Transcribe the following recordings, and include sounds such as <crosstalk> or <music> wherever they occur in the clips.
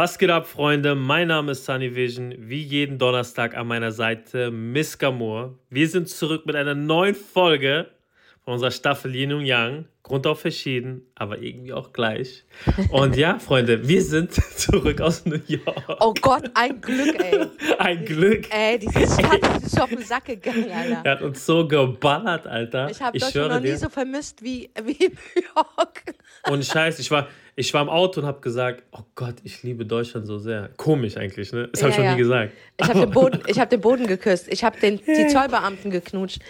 Was geht ab, Freunde? Mein Name ist Sunny Vision. Wie jeden Donnerstag an meiner Seite Miss Gamur. Wir sind zurück mit einer neuen Folge von unserer Staffel Yin und Yang. Grund auf verschieden, aber irgendwie auch gleich. Und ja, Freunde, wir sind <laughs> zurück aus New York. Oh Gott, ein Glück, ey. <laughs> Ein Glück. Ey, diese Stadt ist auf den Sack gegangen, Alter. Er hat uns so geballert, Alter. Ich habe Deutschland noch nie dir. so vermisst wie, wie New York. Und Scheiß, ich war, ich war im Auto und habe gesagt, oh Gott, ich liebe Deutschland so sehr. Komisch eigentlich, ne? Das habe ich Ja, noch ja. nie gesagt. Ich habe den, Boden- <laughs> ich hab den Boden geküsst. Ich habe die Zollbeamten geknutscht.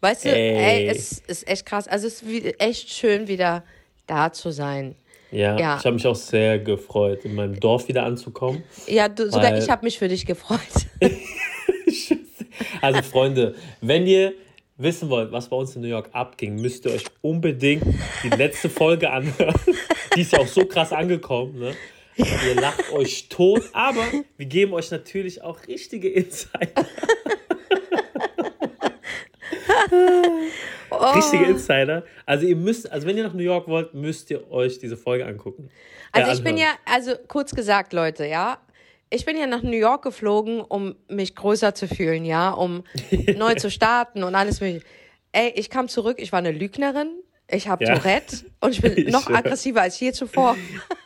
Weißt du, Ey. ey, es ist echt krass. Also es ist echt schön, wieder da zu sein. Ja, Ja. ich habe mich auch sehr gefreut, in meinem Dorf wieder anzukommen. Ja, du, sogar ich habe mich für dich gefreut. <laughs> Also Freunde, wenn ihr wissen wollt, was bei uns in New York abging, müsst ihr euch unbedingt die letzte Folge anhören. Die ist ja auch so krass angekommen. Ne? Ihr lacht euch tot, aber wir geben euch natürlich auch richtige Insights. Richtige Insider. Also ihr müsst, also wenn ihr nach New York wollt, müsst ihr euch diese Folge angucken. Also Äh, ich bin ja, also kurz gesagt, Leute, ja. Ich bin ja nach New York geflogen, um mich größer zu fühlen, ja, um <laughs> neu zu starten und alles mögliche. Ey, ich kam zurück, ich war eine Lügnerin, ich habe Ja. Tourette und ich bin <laughs> Ich noch schwör. aggressiver als je zuvor.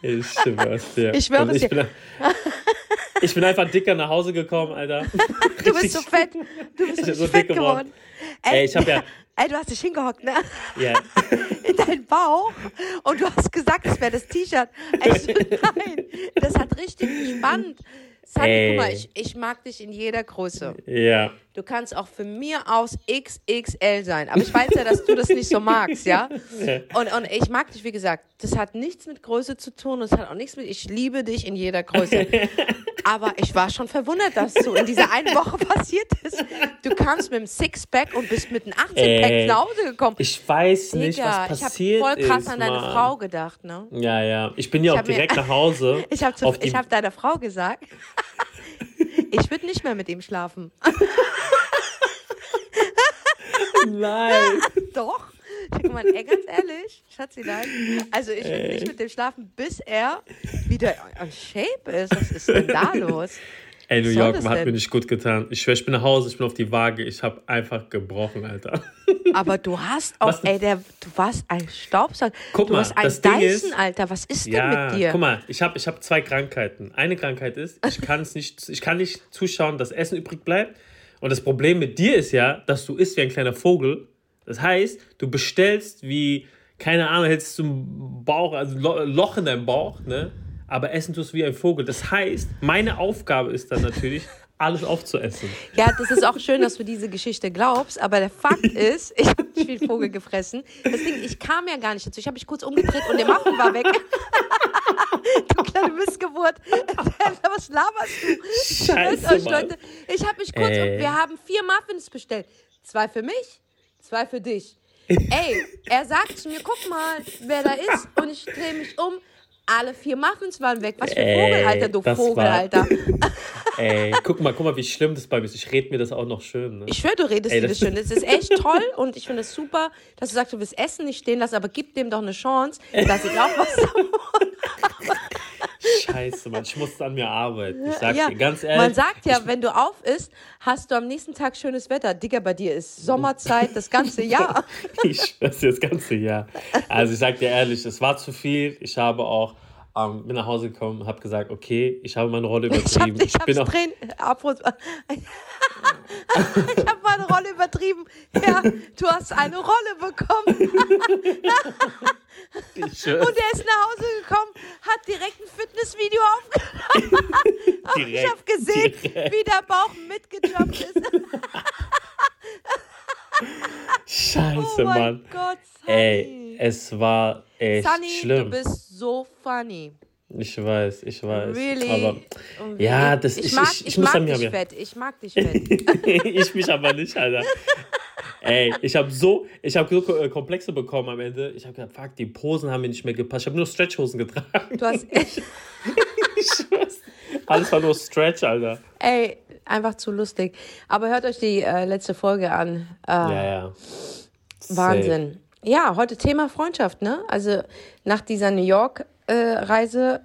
Ich schwör's dir. Ich schwöre Und es dir. bin, ich bin einfach dicker nach Hause gekommen, Alter. <laughs> Du bist so <laughs> fett, du bist so so fett dick geworden. geworden. Ey, ich hab ja- Ey, du hast dich hingehockt, ne? Ja. In deinen Bauch und du hast gesagt, es wäre das T-Shirt. Ey, so, nein, das hat richtig gespannt. Ey. guck mal, ich, ich mag dich in jeder Größe. Ja. Du kannst auch für mir aus XXL sein. Aber ich weiß ja, dass du das nicht so magst, ja? <laughs> Und, und ich mag dich, wie gesagt, das hat nichts mit Größe zu tun. Und es hat auch nichts mit, ich liebe dich in jeder Größe. <laughs> Aber ich war schon verwundert, dass so in dieser einen Woche <laughs> passiert ist. Du kamst mit einem Sixpack und bist mit einem 18-Pack Ey, nach Hause gekommen. Ich weiß nicht, Digga, was ich habe passiert voll krass ist, an deine Mann. Frau gedacht, ne? Ja, ja. Ich bin ja Ich auch hab mir- direkt nach Hause. Ich habe hab deiner Frau gesagt, ich würde nicht mehr mit ihm schlafen. Nein. <laughs> Doch. Guck mal, ey, ganz ehrlich, Schatzilein, also ich will nicht mit dem schlafen, bis er wieder on Shape ist. Was ist denn da <laughs> los? Ey, New York hat denn? mir nicht gut getan. Ich schwör, ich bin nach Hause, ich bin auf die Waage. Ich habe einfach gebrochen, Alter. <laughs> Aber du hast auch, Was- ey, der, du warst ein Staubsauger. Guck du mal, hast ein das Ding Dyson, ist- Alter. Was ist denn Ja, mit dir? guck mal, ich habe ich hab zwei Krankheiten. Eine Krankheit ist, ich kann es nicht, ich kann nicht zuschauen, dass Essen übrig bleibt. Und das Problem mit dir ist ja, dass du isst wie ein kleiner Vogel. Das heißt, du bestellst wie, keine Ahnung, hättest du ein Bauch, also Lo- Loch in deinem Bauch, ne? Aber essen tust wie ein Vogel. Das heißt, meine Aufgabe ist dann natürlich, <laughs> alles aufzuessen. Ja, das ist auch schön, dass du diese Geschichte glaubst, aber der Fakt <laughs> ist, ich habe nicht viel Vogel gefressen. Deswegen, ich kam ja gar nicht dazu. Ich habe mich kurz umgedreht und der Muffin war weg. Du kleine Missgeburt. <laughs> Was laberst du? Scheiße, euch. Leute. Ich habe mich kurz, Ey. um, wir haben vier Muffins bestellt. Zwei für mich, zwei für dich. <laughs> Ey, er sagt zu mir, guck mal, wer da ist. Und ich drehe mich um. Alle vier Muffins waren weg. Was für Ey, Vogel, Alter, du das Vogel, war- Alter. <laughs> Ey, guck mal, guck mal, wie schlimm das bei mir ist. Ich rede mir das auch noch schön. Ne? Ich schwöre, du redest Ey, dir das- das schön. Das ist echt toll und ich finde es super, dass du sagst, du willst Essen nicht stehen lassen, aber gib dem doch eine Chance, dass ich auch was <laughs> Scheiße, Mann, ich muss an mir arbeiten. Ich sag's ja, dir ganz ehrlich. Man sagt ja, wenn du auf isst, hast du am nächsten Tag schönes Wetter. Digga, bei dir ist Sommerzeit das ganze Jahr. <laughs> Ich schwör's dir das ganze Jahr. Also ich sag dir ehrlich, es war zu viel. Ich habe auch, ähm, bin nach Hause gekommen, habe gesagt, okay, ich habe meine Rolle <laughs> Ich hab, übertrieben. ich hab's bin auch, Tränen. Apropos- <laughs> Ich habe meine Rolle übertrieben. Ja, du hast eine Rolle bekommen. ich Und er ist nach Hause gekommen, hat direkt ein Fitnessvideo aufgenommen. <laughs> Und ich Direkt, habe gesehen, direkt. wie der Bauch mitgejumpt ist. Scheiße, Oh Mann. Gott. Ey, es war echt Sunny, schlimm. du bist so funny. Ich weiß, ich weiß. Really. Aber Und Ja, das- ich ich- mag, ich- ich, ich muss mag dich aber- fett. Ich mag dich fett. <laughs> ich mich aber nicht, Alter. Ey, ich habe so, ich habe so äh, Komplexe bekommen am Ende. Ich habe gedacht, fuck, die Posen haben mir nicht mehr gepasst. Ich habe nur Stretchhosen getragen. Du hast, <laughs> Ich schwör's. Alles war nur Stretch, Alter. ey, einfach zu lustig. Aber hört euch die äh, letzte Folge an. Äh, Ja, ja. Wahnsinn. Ja, heute Thema Freundschaft, ne? Also nach dieser New York-Reise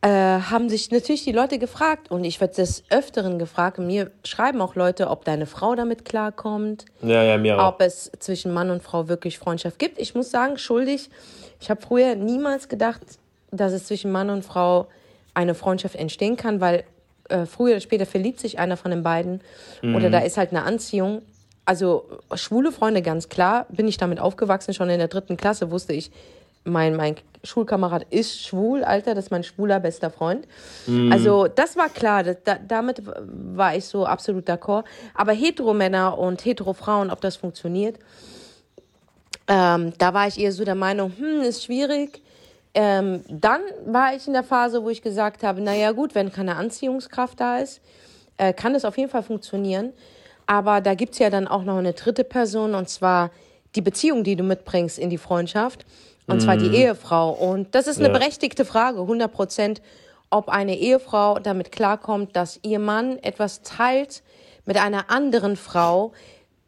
äh, haben sich natürlich die Leute gefragt und ich werde des Öfteren gefragt. Mir schreiben auch Leute, ob deine Frau damit klarkommt. Ja, ja, mir auch. Ob es zwischen Mann und Frau wirklich Freundschaft gibt. Ich muss sagen, schuldig, ich habe früher niemals gedacht, dass es zwischen Mann und Frau eine Freundschaft entstehen kann, weil äh, früher oder später verliebt sich einer von den beiden mhm. oder da ist halt eine Anziehung. Also schwule Freunde, ganz klar, bin ich damit aufgewachsen. Schon in der dritten Klasse wusste ich, mein, mein Schulkamerad ist schwul, Alter, das ist mein schwuler bester Freund. Mm. Also das war klar, das, da, damit war ich so absolut d'accord. Aber Hetero-Männer und Hetero-Frauen, ob das funktioniert, ähm, da war ich eher so der Meinung, hm, ist schwierig. Ähm, dann war ich in der Phase, wo ich gesagt habe, naja gut, wenn keine Anziehungskraft da ist, äh, kann es auf jeden Fall funktionieren. Aber da gibt es ja dann auch noch eine dritte Person, und zwar die Beziehung, die du mitbringst in die Freundschaft. Und zwar die mhm. Ehefrau. Und das ist eine ja. berechtigte Frage, 100 Prozent, ob eine Ehefrau damit klarkommt, dass ihr Mann etwas teilt mit einer anderen Frau.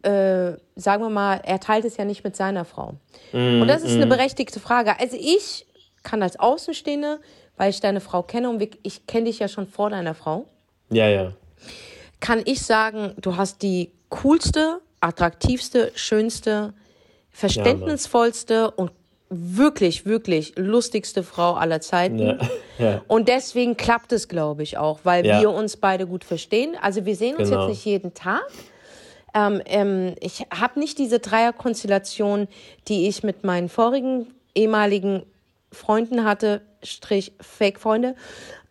Äh, sagen wir mal, er teilt es ja nicht mit seiner Frau. Mm, und das ist mm. eine mhm. berechtigte Frage. Also ich kann als Außenstehende, weil ich deine Frau kenne und ich kenne dich ja schon vor deiner Frau. Ja, ja. Kann ich sagen, du hast die coolste, attraktivste, schönste, verständnisvollste ja, und wirklich, wirklich lustigste Frau aller Zeiten. Ja, <laughs> ja. Und deswegen klappt es, glaube ich, auch, weil ja. wir uns beide gut verstehen. Also wir sehen uns genau. jetzt nicht jeden Tag. Ähm, ähm, ich habe nicht diese Dreierkonstellation, die ich mit meinen vorigen ehemaligen Freunden hatte, Strich Fake-Freunde,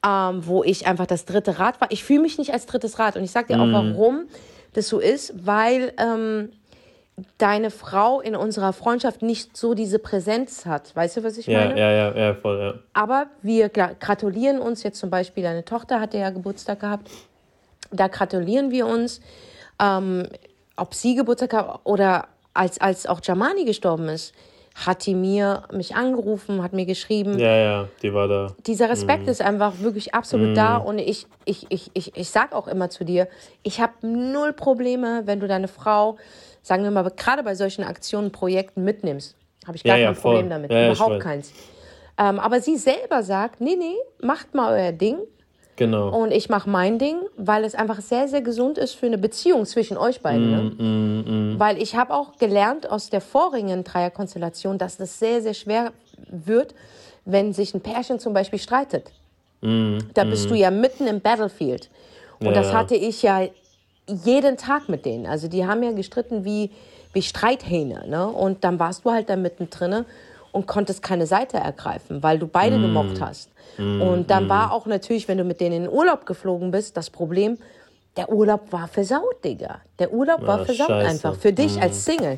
ähm, wo ich einfach das dritte Rad war. Ich fühle mich nicht als drittes Rad. Und ich sage dir auch, mm. warum das so ist, weil ähm, deine Frau in unserer Freundschaft nicht so diese Präsenz hat. Weißt du, was ich ja, meine? Ja, ja, ja, voll, ja. Aber wir gratulieren uns jetzt zum Beispiel, deine Tochter hatte ja Geburtstag gehabt. Da gratulieren wir uns, ähm, ob sie Geburtstag hat oder als, als auch Jamani gestorben ist, hat die mir mich angerufen, hat mir geschrieben. Ja, ja, die war da. Dieser Respekt mhm. ist einfach wirklich absolut mhm. da und ich, ich, ich, ich, ich sag auch immer zu dir, ich habe null Probleme, wenn du deine Frau sagen wir mal, gerade bei solchen Aktionen, Projekten mitnimmst, habe ich gar ja, kein ja, Problem damit. Ja, Überhaupt keins. Ähm, aber sie selber sagt, nee, nee, macht mal euer Ding. Genau. Und ich mache mein Ding, weil es einfach sehr, sehr gesund ist für eine Beziehung zwischen euch beiden. Mm, ne? mm, mm. Weil ich habe auch gelernt aus der vorigen Dreierkonstellation, dass das sehr, sehr schwer wird, wenn sich ein Pärchen zum Beispiel streitet. Mm, da bist du mm. ja mitten im Battlefield. Und ja, das hatte ich ja jeden Tag mit denen. Also die haben ja gestritten wie, wie Streithähne. Ne? Und dann warst du halt da mittendrin und konntest keine Seite ergreifen, weil du beide mm. gemocht hast. Mm. Und dann mm. war auch natürlich, wenn du mit denen in den Urlaub geflogen bist, das Problem, der Urlaub war versaut, Digga. Der Urlaub ja, war versaut scheiße. einfach für dich mm. als Single.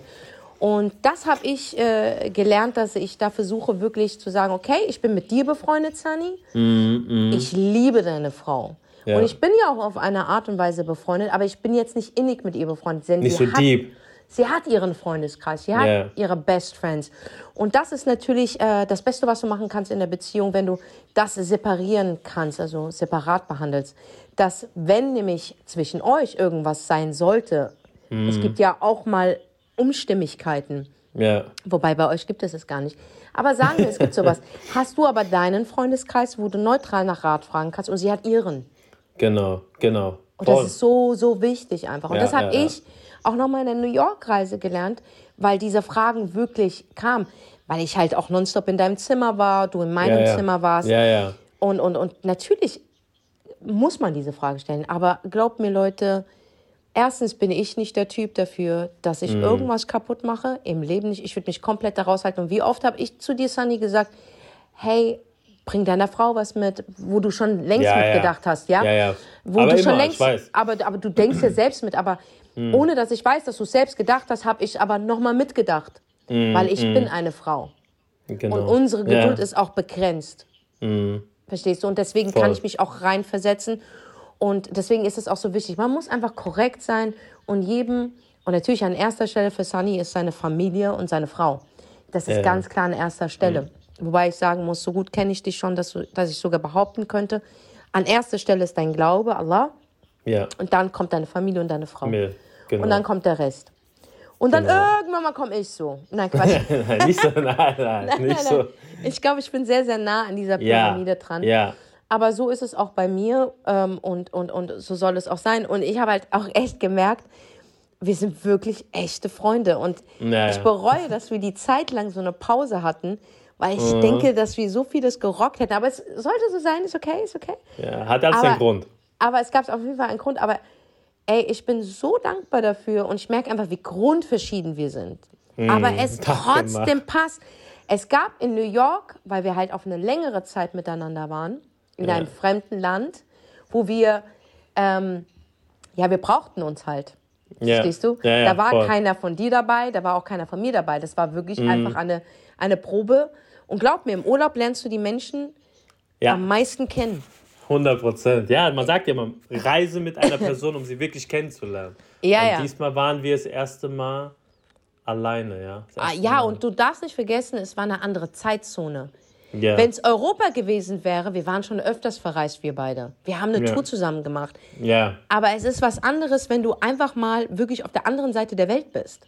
Und das habe ich äh, gelernt, dass ich da versuche wirklich zu sagen, okay, ich bin mit dir befreundet, Sunny. Mm, mm. Ich liebe deine Frau. Ja. Und ich bin ja auch auf eine Art und Weise befreundet, aber ich bin jetzt nicht innig mit ihr befreundet. Denn nicht so hat, deep. Sie hat ihren Freundeskreis, sie hat yeah. ihre Best Friends. Und das ist natürlich äh, das Beste, was du machen kannst in der Beziehung, wenn du das separieren kannst, also separat behandelst. Dass, wenn nämlich zwischen euch irgendwas sein sollte, mm. es gibt ja auch mal Umstimmigkeiten. Ja. Wobei bei euch gibt es es gar nicht. Aber sagen wir, es gibt sowas. <laughs> Hast du aber deinen Freundeskreis, wo du neutral nach Rat fragen kannst und sie hat ihren? Genau, genau. Und das ist so, so wichtig einfach. Und ja, das habe ja, ich auch nochmal in der New York-Reise gelernt, weil diese Fragen wirklich kamen. Weil ich halt auch nonstop in deinem Zimmer war, du in meinem ja, Zimmer warst. Ja, ja. Und, und, und natürlich muss man diese Frage stellen. Aber glaubt mir, Leute, erstens bin ich nicht der Typ dafür, dass ich mm. irgendwas kaputt mache. Im Leben nicht. Ich würde mich komplett daraus halten. Und wie oft habe ich zu dir, Sunny, gesagt, hey, bring deiner Frau was mit, wo du schon längst ja, mitgedacht ja. hast, ja? Ja, ja. Wo aber du schon immer, längst, aber, aber du denkst ja selbst mit, aber mm. ohne dass ich weiß, dass du selbst gedacht hast, habe ich aber nochmal mitgedacht, mm, weil ich mm. bin eine Frau. Genau. Und unsere Geduld ja. ist auch begrenzt. Mm. Verstehst du? Und deswegen Voll. kann ich mich auch reinversetzen. Und deswegen ist es auch so wichtig. Man muss einfach korrekt sein und jedem, und natürlich an erster Stelle für Sunny ist seine Familie und seine Frau. Das ist ganz klar an erster Stelle. Mm. Wobei ich sagen muss, so gut kenne ich dich schon, dass, du, dass ich sogar behaupten könnte, an erster Stelle ist dein Glaube, Allah. Ja. Und dann kommt deine Familie und deine Frau. Mir, genau. Und dann kommt der Rest. Und dann genau. irgendwann mal komme ich so. Nein, Quatsch. <laughs> nein, nicht so, nein, nein, <laughs> nein nicht nein, so. Ich glaube, ich bin sehr, sehr nah an dieser Pyramide ja, dran. Ja. Aber so ist es auch bei mir ähm, und, und, und so soll es auch sein. Und ich habe halt auch echt gemerkt, wir sind wirklich echte Freunde. Und Ja, ich bereue, dass wir die Zeit lang so eine Pause hatten, weil ich denke, dass wir so vieles gerockt hätten. Aber es sollte so sein, ist okay, ist okay. Ja, hat alles Aber- seinen Grund. Aber es gab auf jeden Fall einen Grund. Aber ey, ich bin so dankbar dafür und ich merke einfach, wie grundverschieden wir sind. aber es <laughs> trotzdem passt. Es gab in New York, weil wir halt auf eine längere Zeit miteinander waren, in Ja. einem fremden Land, wo wir, ähm, ja, wir brauchten uns halt. Ja. Verstehst du? Ja, ja, da war voll. Keiner von dir dabei, da war auch keiner von mir dabei. Das war wirklich einfach eine, eine Probe. Und glaub mir, im Urlaub lernst du die Menschen am meisten kennen. 100 Prozent. Ja, man sagt ja immer, reise mit einer <laughs> Person, um sie wirklich kennenzulernen. Ja, und ja. diesmal waren wir das erste Mal alleine, ja. Ah, ja, Mal. und du darfst nicht vergessen, es war eine andere Zeitzone. ja. Wenn es Europa gewesen wäre, wir waren schon öfters verreist, wir beide. Wir haben eine Ja. Tour zusammen gemacht. ja, Aber es ist was anderes, wenn du einfach mal wirklich auf der anderen Seite der Welt bist.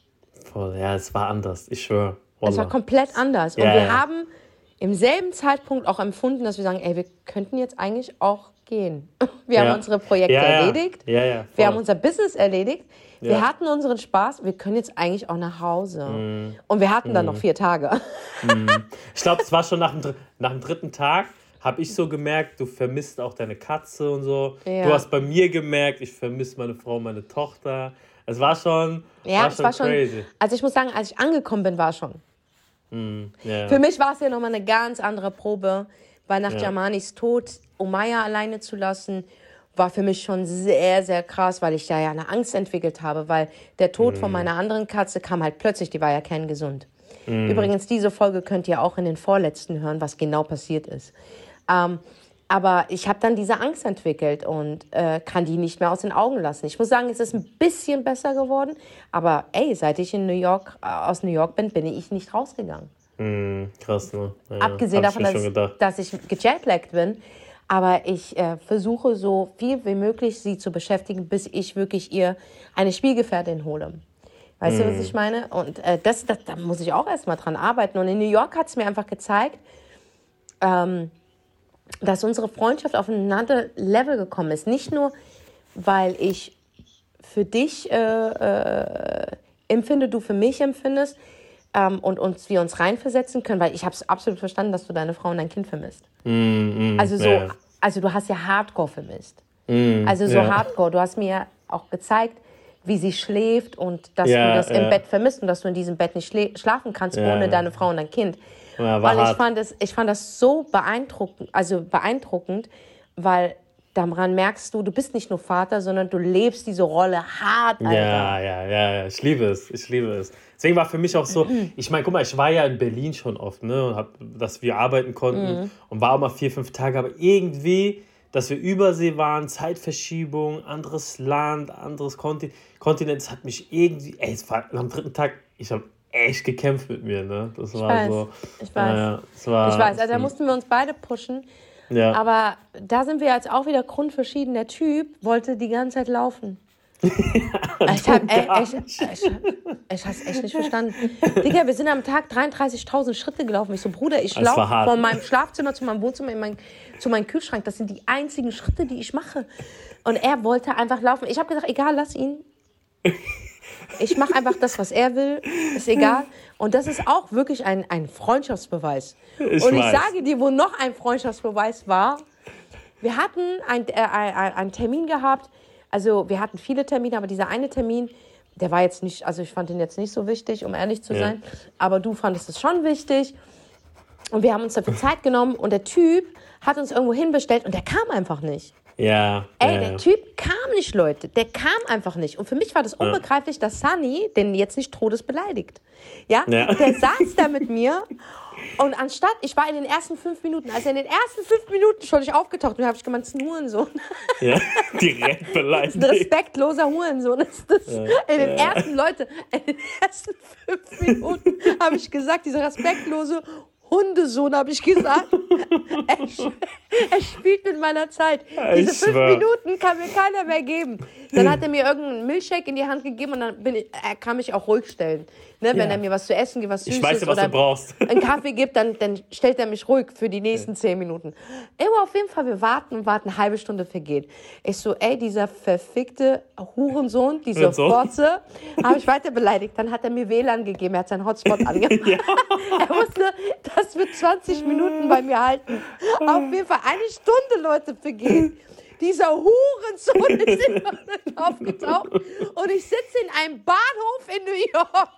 voll, ja, es war anders, ich schwöre. Es war komplett anders. Und Ja, wir ja. haben im selben Zeitpunkt auch empfunden, dass wir sagen, ey, wir könnten jetzt eigentlich auch gehen. <laughs> Wir haben Ja. unsere Projekte Ja, ja. erledigt. Wir haben unser Business erledigt. Wir hatten unseren Spaß. Wir können jetzt eigentlich auch nach Hause. Mhm. Und wir hatten dann noch vier Tage. <laughs> Ich glaube, es war schon nach dem, nach dem dritten Tag, habe ich so gemerkt, du vermisst auch deine Katze und so. Du hast bei mir gemerkt, ich vermisse meine Frau, meine Tochter. Es war schon, Ja, war es schon war schon. crazy. Also ich muss sagen, als ich angekommen bin, war es schon. Ja. Für mich war es ja nochmal eine ganz andere Probe, weil nach Ja. Jamanis Tod Omaya alleine zu lassen, war für mich schon sehr, sehr krass, weil ich da ja eine Angst entwickelt habe, weil der Tod Mhm. von meiner anderen Katze kam halt plötzlich, die war ja kerngesund. Mhm. Übrigens, diese Folge könnt ihr auch in den vorletzten hören, was genau passiert ist. Ähm, aber ich habe dann diese Angst entwickelt und äh, kann die nicht mehr aus den Augen lassen. Ich muss sagen, es ist ein bisschen besser geworden, aber ey, seit ich in New York, äh, aus New York bin, bin ich nicht rausgegangen. Mhm, krass, ne? Ja, Abgesehen davon, dass, dass ich gejetlaggt bin. Aber ich äh, versuche so viel wie möglich sie zu beschäftigen, bis ich wirklich ihr eine Spielgefährtin hole. Weißt du, Mhm. was ich meine? Und äh, das, das, da muss ich auch erstmal dran arbeiten. Und in New York hat es mir einfach gezeigt, ähm, dass unsere Freundschaft auf ein anderes Level gekommen ist. Nicht nur, weil ich für dich äh, äh, empfinde, du für mich empfindest ähm, und uns, wir uns reinversetzen können, weil ich habe es absolut verstanden, dass du deine Frau und dein Kind vermisst. also so, Mm, ja. also du hast ja Hardcore vermisst. also so ja. Hardcore. Du hast mir auch gezeigt, wie sie schläft und dass Ja, du das im. Bett vermisst und dass du in diesem Bett nicht schlä- schlafen kannst ohne deine Frau und dein Kind. Ja, war weil ich hart. fand, es, ich fand das so beeindruckend, also beeindruckend, weil daran merkst du, du bist nicht nur Vater, sondern du lebst diese Rolle hart, Alter. Ja, ja, ja, ja, ich liebe es, ich liebe es. Deswegen war für mich auch so, ich meine, guck mal, ich war ja in Berlin schon oft, ne, und hab, dass wir arbeiten konnten Mhm. und war auch mal vier, fünf Tage, aber irgendwie, dass wir Übersee waren, Zeitverschiebung, anderes Land, anderes Kontinent, Kontinent, das hat mich irgendwie, ey, es war am dritten Tag, ich habe echt gekämpft mit mir, ne, das war weiß, so. ich weiß. Ja, ja, war, Ich weiß, also da mussten wir uns beide pushen. ja. Aber da sind wir jetzt auch wieder grundverschieden. Der Typ wollte die ganze Zeit laufen. <laughs> ich hab, ey, gar ich, ich, ich hab's echt nicht verstanden. Digga, wir sind am Tag 33.000 Schritte gelaufen. Ich so, Bruder, ich laufe von meinem Schlafzimmer zu meinem Wohnzimmer in mein, zu meinem Kühlschrank. Das sind die einzigen Schritte, die ich mache. Und er wollte einfach laufen. Ich habe gesagt, egal, lass ihn. Ich mache einfach das, was er will. Ist egal. Und das ist auch wirklich ein, ein Freundschaftsbeweis. Ich Und ich weiß. sage dir, wo noch ein Freundschaftsbeweis war. Wir hatten ein, äh, ein, ein- einen Termin gehabt. Also wir hatten viele Termine, aber dieser eine Termin, der war jetzt nicht, also ich fand ihn jetzt nicht so wichtig, um ehrlich zu Ja. sein. Aber du fandest es schon wichtig. Und wir haben uns dafür Zeit genommen und der Typ hat uns irgendwo hinbestellt und der kam einfach nicht. Ja, Ey, ja, der ja. Typ kam nicht, Leute. Der kam einfach nicht. Und für mich war das unbegreiflich, dass Sunny den jetzt nicht todesbeleidigt. Ja? Ja. Der saß da mit mir und anstatt, ich war in den ersten fünf Minuten, also in den ersten fünf Minuten schon ich aufgetaucht und habe ich gemeint, das ist ein Hurensohn. ja, <laughs> direkt beleidigt. respektloser Hurensohn ist das. In den ersten, Leute, in den ersten fünf Minuten habe ich gesagt, dieser respektlose Hundesohn, habe ich gesagt. <laughs> er, er spielt mit meiner Zeit. Diese Ich fünf schwör. Minuten kann mir keiner mehr geben. Dann hat er mir irgendeinen Milchshake in die Hand gegeben und dann bin ich, er kann mich auch ruhig stellen. Ne, wenn Ja. er mir was zu essen gibt, was Süßes Ich weiß ja, was oder du brauchst. einen Kaffee gibt, dann, dann stellt er mich ruhig für die nächsten zehn Minuten. Immer auf jeden Fall, wir warten und warten, eine halbe Stunde vergeht. Ich so, ey, dieser verfickte Hurensohn, diese Hurensohn. Fotze, habe ich weiter beleidigt. Dann hat er mir WLAN gegeben, er hat seinen Hotspot <laughs> angemacht. er wusste, das wird 20 Minuten bei mir halten. Auf jeden Fall eine Stunde, Leute, vergeht. Dieser Hurensohn <laughs> ist immer noch aufgetaucht und ich sitze in einem Bahnhof in New York.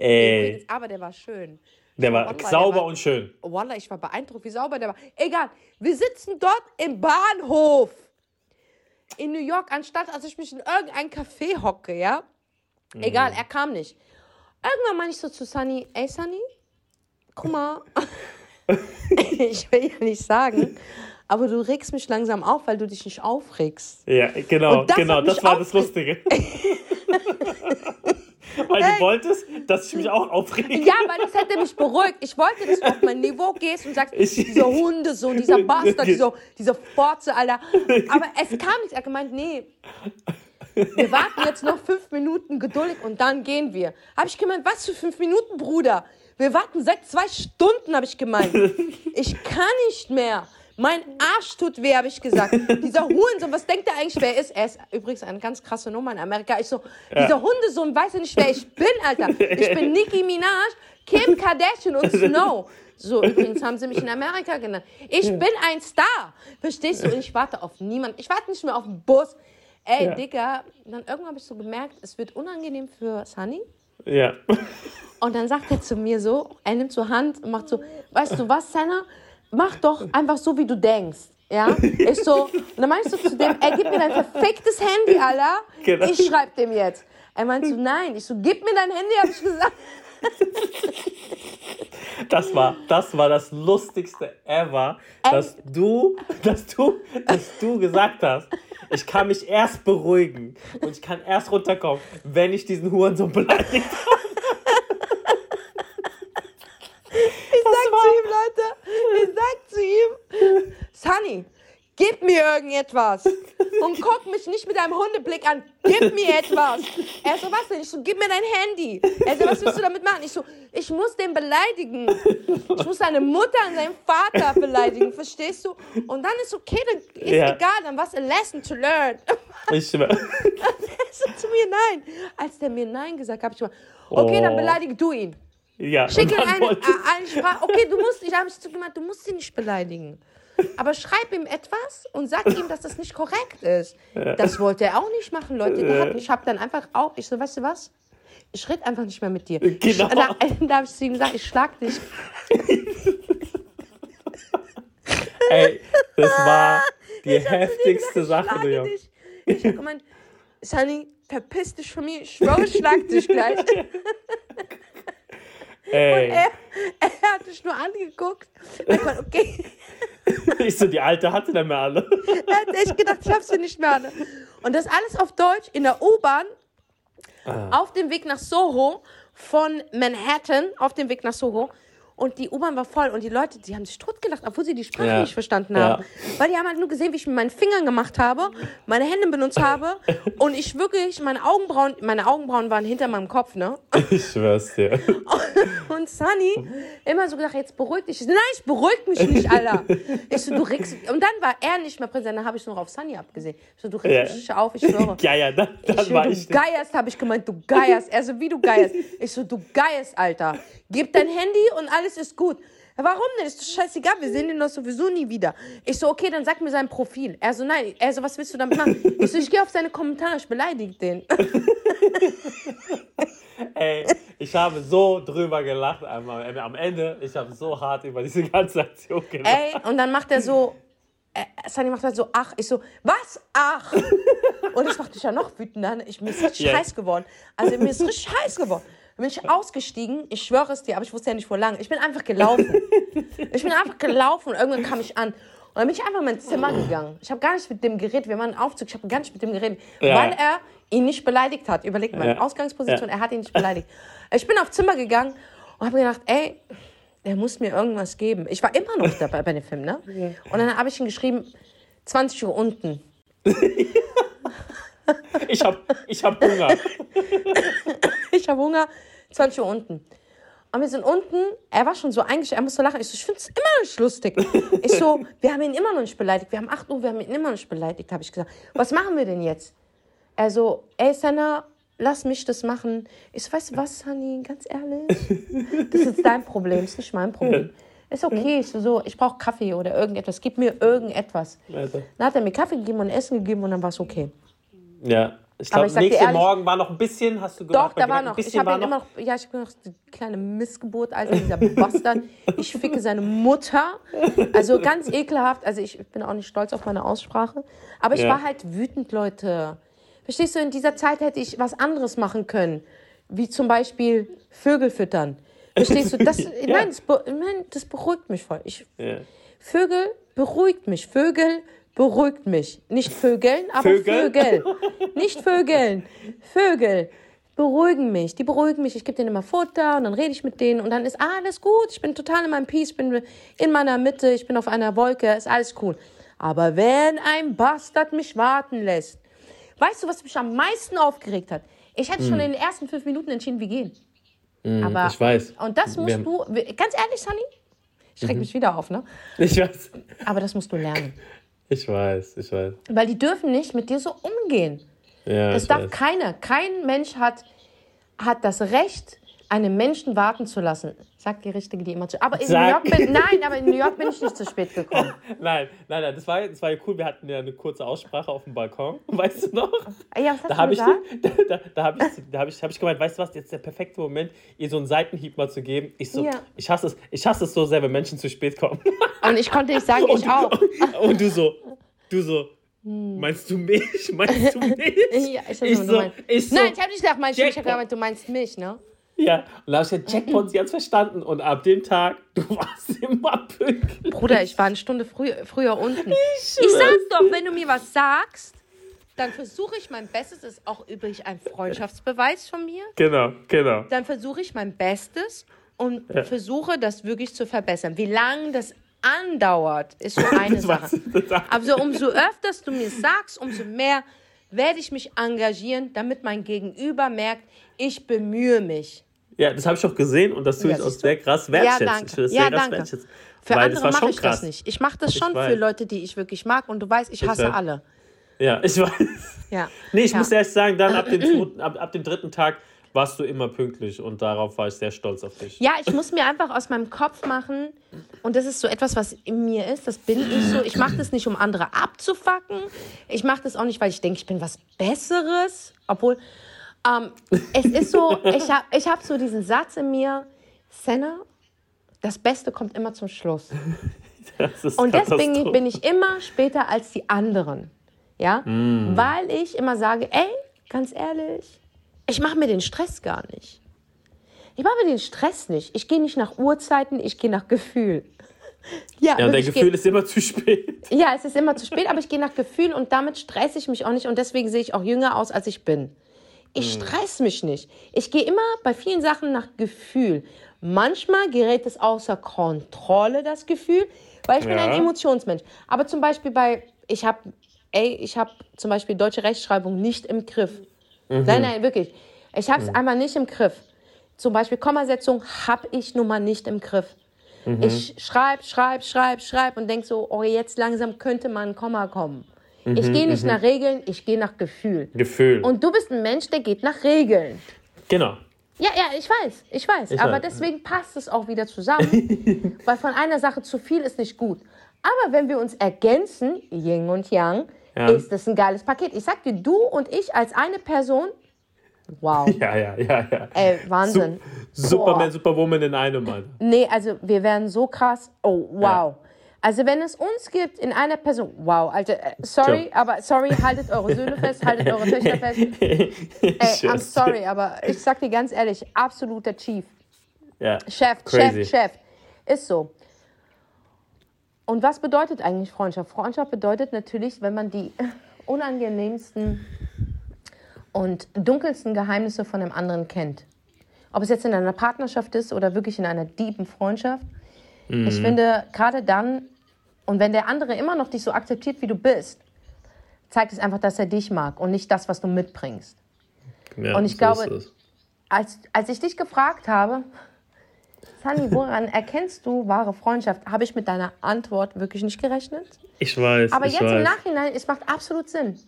Ey, Aber der war schön. der war Wallah, der sauber war- und schön. Wallah, ich war beeindruckt, wie sauber der war. Egal, wir sitzen dort im Bahnhof in New York, anstatt dass ich mich in irgendein Café hocke, ja? Egal, er kam nicht. Irgendwann meine ich so zu Sunny, ey Sunny, guck mal, <laughs> <laughs> ich will ja nicht sagen, aber du regst mich langsam auf, weil du dich nicht aufregst. Ja, genau, das genau, das war das Lustige. <laughs> Weil du wolltest, dass ich mich auch aufrege. Ja, weil das hätte mich beruhigt. Ich wollte, dass du auf mein Niveau gehst und sagst, Ich- dieser Hundesohn, <laughs> dieser Bastard, dieser, dieser Forze, Alter. <laughs> Aber es kam nichts. Er hat gemeint, nee, wir warten jetzt noch fünf Minuten geduldig und dann gehen wir. Habe ich gemeint, was für fünf Minuten, Bruder? Wir warten seit zwei Stunden, habe ich gemeint. <laughs> Ich kann nicht mehr. Mein Arsch tut weh, habe ich gesagt. Dieser Hurensohn, was denkt er eigentlich, wer er ist? Er ist übrigens eine ganz krasse Nummer in Amerika. Ich so, dieser Hundesohn weiß ja nicht, wer ich bin, Alter. Ich bin Nicki Minaj, Kim Kardashian und Snow. So, übrigens haben sie mich in Amerika genannt. Ich bin ein Star. Verstehst du? Und ich warte auf niemanden. Ich warte nicht mehr auf den Bus. Ey, Ja. Digga, dann irgendwann habe ich so gemerkt, es wird unangenehm für Sunny. Ja. Und dann sagt er zu mir so, er nimmt so Hand und macht so, weißt du was, Senna? Mach doch einfach so, wie du denkst. Ja? Ich so, und dann meinst du zu dem, ey, gib mir dein perfektes Handy, Alter. Genau. Ich schreib dem jetzt. Er meint so, nein. Ich so, gib mir dein Handy, hab ich gesagt. Das war, das war das lustigste ever, dass du, dass du, dass du gesagt hast, ich kann mich erst beruhigen und ich kann erst runterkommen, wenn ich diesen Hurensohn beleidigt habe. Ich sag zu ihm, Leute, ich sag zu ihm, Sunny, gib mir irgendetwas. Und guck mich nicht mit einem Hundeblick an. Gib mir etwas. Er so, was denn? Ich so, gib mir dein Handy. Er so, was willst du damit machen? Ich so, ich muss den beleidigen. Ich muss seine Mutter und seinen Vater beleidigen, verstehst du? Und dann ist okay, dann ist Ja. egal, dann was a lesson to learn. Ich <laughs> schwör. Er so zu mir nein. Als der mir nein gesagt hat, habe ich gesagt, okay, dann Oh. beleidige du ihn. Ja, Schick und ihm dann eine, wollte- äh, eine Sprache. Okay, du musst, ich habe es zu gemeint, du musst ihn nicht beleidigen. Aber schreib ihm etwas und sag ihm, dass das nicht korrekt ist. Das wollte er auch nicht machen, Leute. Hat, ich habe dann einfach auch, ich so, weißt du was? Ich rede einfach nicht mehr mit dir. Genau. Ich, da da habe ich zu ihm gesagt, ich schlag dich. <laughs> Ey, das war die Ich heftigste gesagt, Sache, ich du Junge. Ich habe gemeint, Sunny, verpiss dich von mir. Ich schwöre, ich schlag dich gleich. <laughs> Ey, Er, er hat dich nur angeguckt. Hat gemeint, okay. <laughs> ich so, die Alte hatte dann mehr alle. Er hat echt gedacht, ich hab's dir nicht mehr. Anne. Und das alles auf Deutsch in der U-Bahn auf dem Weg nach Soho von Manhattan auf dem Weg nach Soho. Und die U-Bahn war voll und die Leute, die haben sich totgelacht, obwohl sie die Sprache Ja. nicht verstanden Ja. haben. Weil die haben halt nur gesehen, wie ich mit meinen Fingern gemacht habe, meine Hände benutzt habe <laughs> und ich wirklich, meine Augenbrauen, meine Augenbrauen waren hinter meinem Kopf, ne? Ich schwör's dir. <laughs> Und Sunny immer so gedacht, jetzt beruhig dich. Ich so, Nein, ich beruhig mich nicht, Alter. Ich so, du regst. Und dann war er nicht mehr präsent, dann habe ich nur auf Sunny abgesehen. Ich so, du regst Ja. mich nicht auf, ich schwöre. <laughs> Ja, ja, dann, Ich dann so, war du ich. geierst, habe ich gemeint, du geierst. Er so, wie du geierst. Ich so, du geierst, Alter. Gib dein Handy und alles ist gut. Warum denn? Ist doch scheißegal, wir sehen ihn doch sowieso nie wieder. Ich so, okay, dann sag mir sein Profil. Er so, nein. Er so, was willst du damit machen? Ich so, ich gehe auf seine Kommentare, ich beleidige den. <laughs> Ey, ich habe so drüber gelacht einmal. Am Ende, ich habe so hart über diese ganze Aktion gelacht. Ey, und dann macht er so, äh, Sunny macht halt so, ach. Ich so, was? Ach. <laughs> Und das macht mich ja noch wütender. ne? Ich, mir ist richtig Ja. heiß geworden. Also mir ist richtig heiß geworden. Bin ich ausgestiegen, ich schwöre es dir, aber ich wusste ja nicht, wo lang. Ich bin einfach gelaufen. <laughs> Ich bin einfach gelaufen und irgendwann kam ich an. Und dann bin ich einfach in mein Zimmer gegangen. Ich habe gar nicht mit dem geredet. Wir waren im Aufzug. Ich habe gar nicht mit dem geredet, Ja. weil er ihn nicht beleidigt hat. Überlegt mal, Ja. Ausgangsposition, Ja. er hat ihn nicht beleidigt. Ich bin aufs Zimmer gegangen und habe gedacht, ey, er muss mir irgendwas geben. Ich war immer noch dabei bei dem Film, ne? Und dann habe ich ihm geschrieben, 20 Uhr unten. <laughs> Ich habe ich hab Hunger. <laughs> Ich habe Hunger. 20 Uhr unten. Und wir sind unten, er war schon so eingestellt, er musste lachen. Ich so, ich finde es immer noch nicht lustig. <laughs> Ich so, wir haben ihn immer noch nicht beleidigt. Wir haben 8 Uhr, wir haben ihn immer noch nicht beleidigt, habe ich gesagt. Was machen wir denn jetzt? Er so, ey, Senna, lass mich das machen. Ich so, weißt du was, Honey, ganz ehrlich? Das ist dein Problem, ist nicht mein Problem. Ist okay, ich so, so ich brauche Kaffee oder irgendetwas. Gib mir irgendetwas. Alter. Dann hat er mir Kaffee gegeben und Essen gegeben und dann war es okay. Ja. Ich glaube, nächsten ehrlich- Morgen war noch ein bisschen, hast du Doch, gemacht? bei da war noch. Ich habe ihn immer noch. Ja, ich noch die kleine Missgeburt, also dieser Bastard. Ich ficke seine Mutter. Also ganz ekelhaft. Also ich bin auch nicht stolz auf meine Aussprache. Aber ich Ja. war halt wütend, Leute. Verstehst du, in dieser Zeit hätte ich was anderes machen können. Wie zum Beispiel Vögel füttern. Verstehst du? Das, <laughs> nein, das, das beruhigt mich voll. Ich, Ja. Vögel beruhigt mich. Vögel beruhigt mich. Nicht Vögeln, aber Vögel? Vögel. <laughs> Nicht Vögeln. Vögel beruhigen mich. Die beruhigen mich. Ich gebe denen immer Futter und dann rede ich mit denen und dann ist alles gut. Ich bin total in meinem Peace, ich bin in meiner Mitte, ich bin auf einer Wolke, ist alles cool. Aber wenn ein Bastard mich warten lässt, weißt du, was mich am meisten aufgeregt hat? Ich hätte schon in den ersten fünf Minuten entschieden, wir gehen. Aber, Hm. ich weiß. Und das musst du, ganz ehrlich, Sunny, ich schreck mich wieder auf, ne? Ich weiß. Aber das musst du lernen. <laughs> Ich weiß, ich weiß. Weil die dürfen nicht mit dir so umgehen. Ja, Das darf weiß. keiner. Kein Mensch hat, hat das Recht, einen Menschen warten zu lassen. Sagt die Richtige, die immer zu. Aber in New Sag- York bin, nein, aber in New York bin ich nicht zu spät gekommen. <laughs> Nein, nein, nein, das war, das war ja cool. Wir hatten ja eine kurze Aussprache auf dem Balkon, <laughs> weißt du noch? Ja, was hast Da habe ich, <laughs> da, da, da hab ich, da hab ich, hab ich gemeint, weißt du was, jetzt ist der perfekte Moment, ihr so einen Seitenhieb mal zu geben. Ich so, Ja. ich hasse es, ich hasse es so sehr, wenn Menschen zu spät kommen. Und ich konnte nicht sagen, ich auch. Und du so, du so, meinst du mich? Meinst du mich? Ja, ich, Ich so, ich so, Nein, ich habe nicht gesagt, meinst du, mich, ich habe gemeint, du meinst mich, ne? Ja, und da habe ich ja Jackpot ganz verstanden. Und ab dem Tag, <laughs> du warst immer pünktlich. Bruder, ich war eine Stunde früh, früher unten. Ich sag doch, wenn du mir was sagst, dann versuche ich mein Bestes. Das ist auch übrigens ein Freundschaftsbeweis von mir. Genau, genau. dann versuche ich mein Bestes und Ja. versuche das wirklich zu verbessern. Wie lange das andauert, ist so <laughs> eine Sache. Das- Also umso öfters du mir sagst, umso mehr werde ich mich engagieren, damit mein Gegenüber merkt, ich bemühe mich. Ja, das habe ich auch gesehen und das tue Ja, ich auch du? sehr krass Ja, wertschätzen. danke. Ich Ja, danke. Für Weil andere mache ich krass. das nicht. Ich mache das Ich schon für. Leute, die ich wirklich mag. Und du weißt, ich hasse weiß. alle. Ja, ich <laughs> weiß. Ja. Nee, ich ja. muss ehrlich sagen, dann ab dem, <clears throat> zweiten, ab, ab dem dritten Tag warst du immer pünktlich und darauf war ich sehr stolz auf dich. Ja, ich muss mir einfach aus meinem Kopf machen, und das ist so etwas, was in mir ist, das bin ich so. Ich mache das nicht, um andere abzufacken. Ich mache das auch nicht, weil ich denke, ich bin was Besseres. Obwohl, ähm, es ist so, ich habe ich hab so diesen Satz in mir, Senna, das Beste kommt immer zum Schluss. <laughs> Und deswegen bin ich immer später als die anderen. Ja? Mm. Weil ich immer sage, ey, ganz ehrlich, ich mache mir den Stress gar nicht. Ich mache mir den Stress nicht. Ich gehe nicht nach Uhrzeiten, ich gehe nach Gefühl. <laughs> Ja, Ja, dein Gefühl ist immer zu spät. ja, es ist immer zu spät, aber ich gehe nach Gefühl und damit stresse ich mich auch nicht und deswegen sehe ich auch jünger aus, als ich bin. Ich Hm. stress mich nicht. Ich gehe immer bei vielen Sachen nach Gefühl. Manchmal gerät es außer Kontrolle, das Gefühl, weil ich bin Ja. ein Emotionsmensch. Aber zum Beispiel bei, ich habe, ey, ich habe zum Beispiel deutsche Rechtschreibung nicht im Griff. Mhm. Nein, nein, wirklich. Ich habe es einmal nicht im Griff. Zum Beispiel Kommasetzung habe ich nun mal nicht im Griff. Mhm. Ich schreibe, schreibe, schreibe, schreibe und denke so, oh, jetzt langsam könnte mal ein Komma kommen. Ich gehe nicht nach Regeln, ich gehe nach Gefühl. Mhm, Gefühl. Und du bist ein Mensch, der geht nach Regeln. genau. Ja, ja, ich weiß, ich weiß. Ich aber weiß. deswegen passt es auch wieder zusammen, <laughs> weil von einer Sache zu viel ist nicht gut. Aber wenn wir uns ergänzen, Yin und Yang, Ja. ist das ein geiles Paket. Ich sag dir, du und ich als eine Person, wow, <laughs> Ja, ja, ja, ja. ey, Wahnsinn. Superman, Boah. Superwoman in einem, Alter. Nee, also wir werden so krass. Oh, wow. Also wenn es uns gibt in einer Person, wow, Alter, äh, sorry, Ciao. aber sorry, haltet eure Söhne fest, haltet eure Töchter fest. <laughs> Ey, I'm sorry, aber ich sag dir ganz ehrlich, absoluter Chief. Ja. Chef, Crazy. Chef, Chef. Ist so. Und was bedeutet eigentlich Freundschaft? Freundschaft bedeutet natürlich, wenn man die unangenehmsten und dunkelsten Geheimnisse von einem anderen kennt. Ob es jetzt in einer Partnerschaft ist oder wirklich in einer tiefen Freundschaft. Ich finde, gerade dann, und wenn der andere immer noch dich so akzeptiert, wie du bist, zeigt es einfach, dass er dich mag und nicht das, was du mitbringst. Ja, Und ich so glaube, als, als ich dich gefragt habe, Sunny, <laughs> woran erkennst du wahre Freundschaft, habe ich mit deiner Antwort wirklich nicht gerechnet. Ich weiß. Aber ich jetzt weiß. im Nachhinein, es macht absolut Sinn.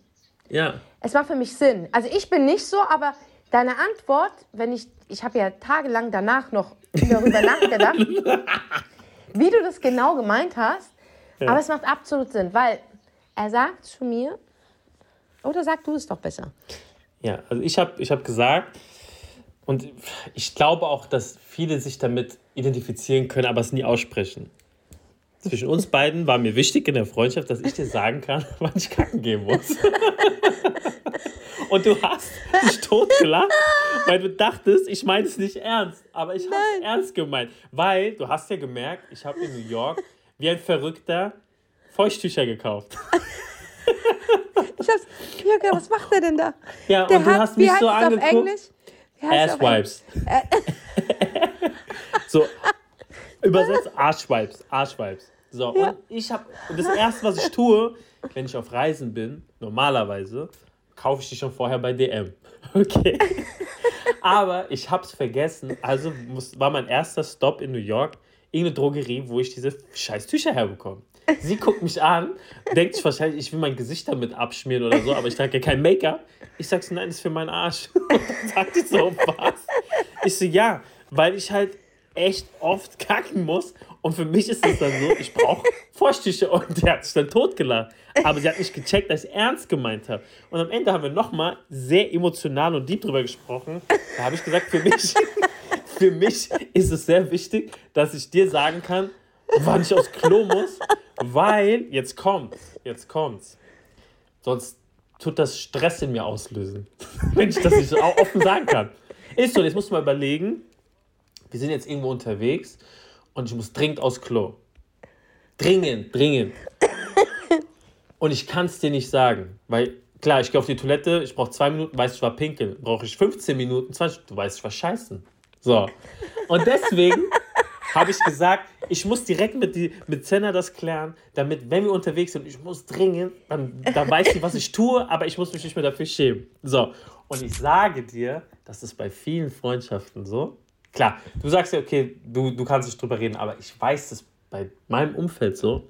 Ja. Es macht für mich Sinn. Also ich bin nicht so, aber deine Antwort, wenn ich, ich habe ja tagelang danach noch darüber <laughs> nachgedacht, <laughs> wie du das genau gemeint hast. Aber es macht absolut Sinn, weil er sagt zu mir, oder sag du es doch besser. Ja, also ich habe ich hab gesagt, und ich glaube auch, dass viele sich damit identifizieren können, aber es nie aussprechen. Zwischen uns beiden war mir wichtig in der Freundschaft, dass ich dir sagen kann, <laughs> wann ich kacken gehen muss. <laughs> Und du hast dich totgelacht, weil du dachtest, ich meine es nicht ernst. Aber ich habe es ernst gemeint. Weil du hast ja gemerkt, ich habe in New York wie ein Verrückter Feuchttücher gekauft. <laughs> Ich hab's, Jürgen, was macht er denn da? Ja, Der und du hat, hast mich so angeguckt. Auf Englisch? <laughs> Ass-Wipes. so, übersetzt Arschwipes. Arschwipes. So, und ich habe, und das erste, was ich tue, wenn ich auf Reisen bin, normalerweise, kaufe ich die schon vorher bei DM. <laughs> Okay. <laughs> Aber ich habe es vergessen, also muss, war mein erster Stop in New York irgendeine Drogerie, wo ich diese scheiß Tücher herbekomme. Sie guckt mich an, denkt sich wahrscheinlich, ich will mein Gesicht damit abschmieren oder so, aber ich trage ja kein Make-up. Ich sag so, nein, das ist für meinen Arsch. <laughs> Und dann sagt die so, was? Ich so, ja, weil ich halt echt oft <laughs> kacken muss und für mich ist es dann so, ich brauche Feuchttücher und die hat sich dann totgelacht. Aber sie hat nicht gecheckt, dass ich ernst gemeint habe. Und am Ende haben wir nochmal sehr emotional und deep drüber gesprochen. Da habe ich gesagt, für mich, <laughs> für mich ist es sehr wichtig, dass ich dir sagen kann, wann ich aufs Klo muss, weil jetzt kommt, jetzt kommt's. Sonst tut das Stress in mir auslösen, <laughs> wenn ich das nicht so offen sagen kann. Ist so, jetzt musst du mal überlegen, wir sind jetzt irgendwo unterwegs und ich muss dringend aufs Klo. Dringend, dringend. Und ich kann es dir nicht sagen, weil klar, ich gehe auf die Toilette, ich brauche zwei Minuten, weiß ich war pinkeln. Brauche ich 15 Minuten, 20, du weißt, ich war scheißen. So. Und deswegen habe ich gesagt, ich muss direkt mit, die, mit Senna das klären, damit, wenn wir unterwegs sind, ich muss dringend, dann, dann weiß sie, was ich tue, aber ich muss mich nicht mehr dafür schämen. So. Und ich sage dir, das ist bei vielen Freundschaften so. Klar, du sagst ja, okay, du, du kannst nicht drüber reden, aber ich weiß das bei meinem Umfeld so,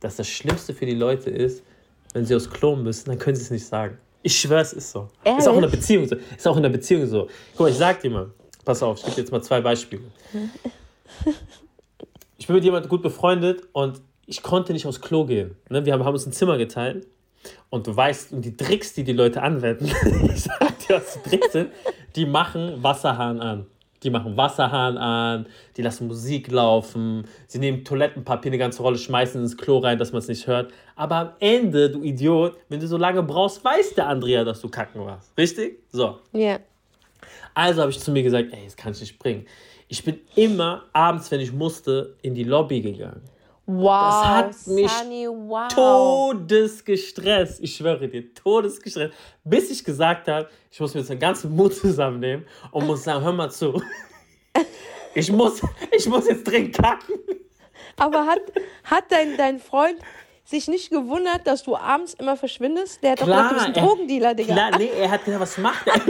dass das Schlimmste für die Leute ist, wenn sie aufs Klo müssen, dann können sie es nicht sagen. Ich schwöre, es ist so. Ist auch in der Ehrlich? Beziehung so. Ist auch in der Beziehung so. Guck mal, ich sag dir mal, pass auf, ich gebe dir jetzt mal zwei Beispiele. <laughs> Ich bin mit jemandem gut befreundet und ich konnte nicht aufs Klo gehen. Ne? Wir haben, haben uns ein Zimmer geteilt und du weißt, und die Tricks, die die Leute anwenden, <laughs> ich sag dir, was die Tricks sind, die machen Wasserhahn an. Die machen Wasserhahn an, die lassen Musik laufen, sie nehmen Toilettenpapier eine ganze Rolle, schmeißen ins Klo rein, dass man es nicht hört. Aber am Ende, du Idiot, wenn du so lange brauchst, weiß der Andrea, dass du kacken warst. Richtig? So. Ja. Also habe ich zu mir gesagt, ey, das kann ich nicht bringen. Ich bin immer abends, wenn ich musste, in die Lobby gegangen. Wow, hat mich Sunny, wow. Todesgestresst. Ich schwöre dir, todesgestresst. Bis ich gesagt habe, ich muss mir jetzt den ganzen Mut zusammennehmen und muss sagen, hör mal zu. <laughs> Ich muss, ich muss jetzt dringend kacken. Aber hat, hat dein, dein Freund sich nicht gewundert, dass du abends immer verschwindest? Der hat doch gedacht, du bist ein er- Drogendealer, Digga. Klar, nee, er hat gesagt, was macht er?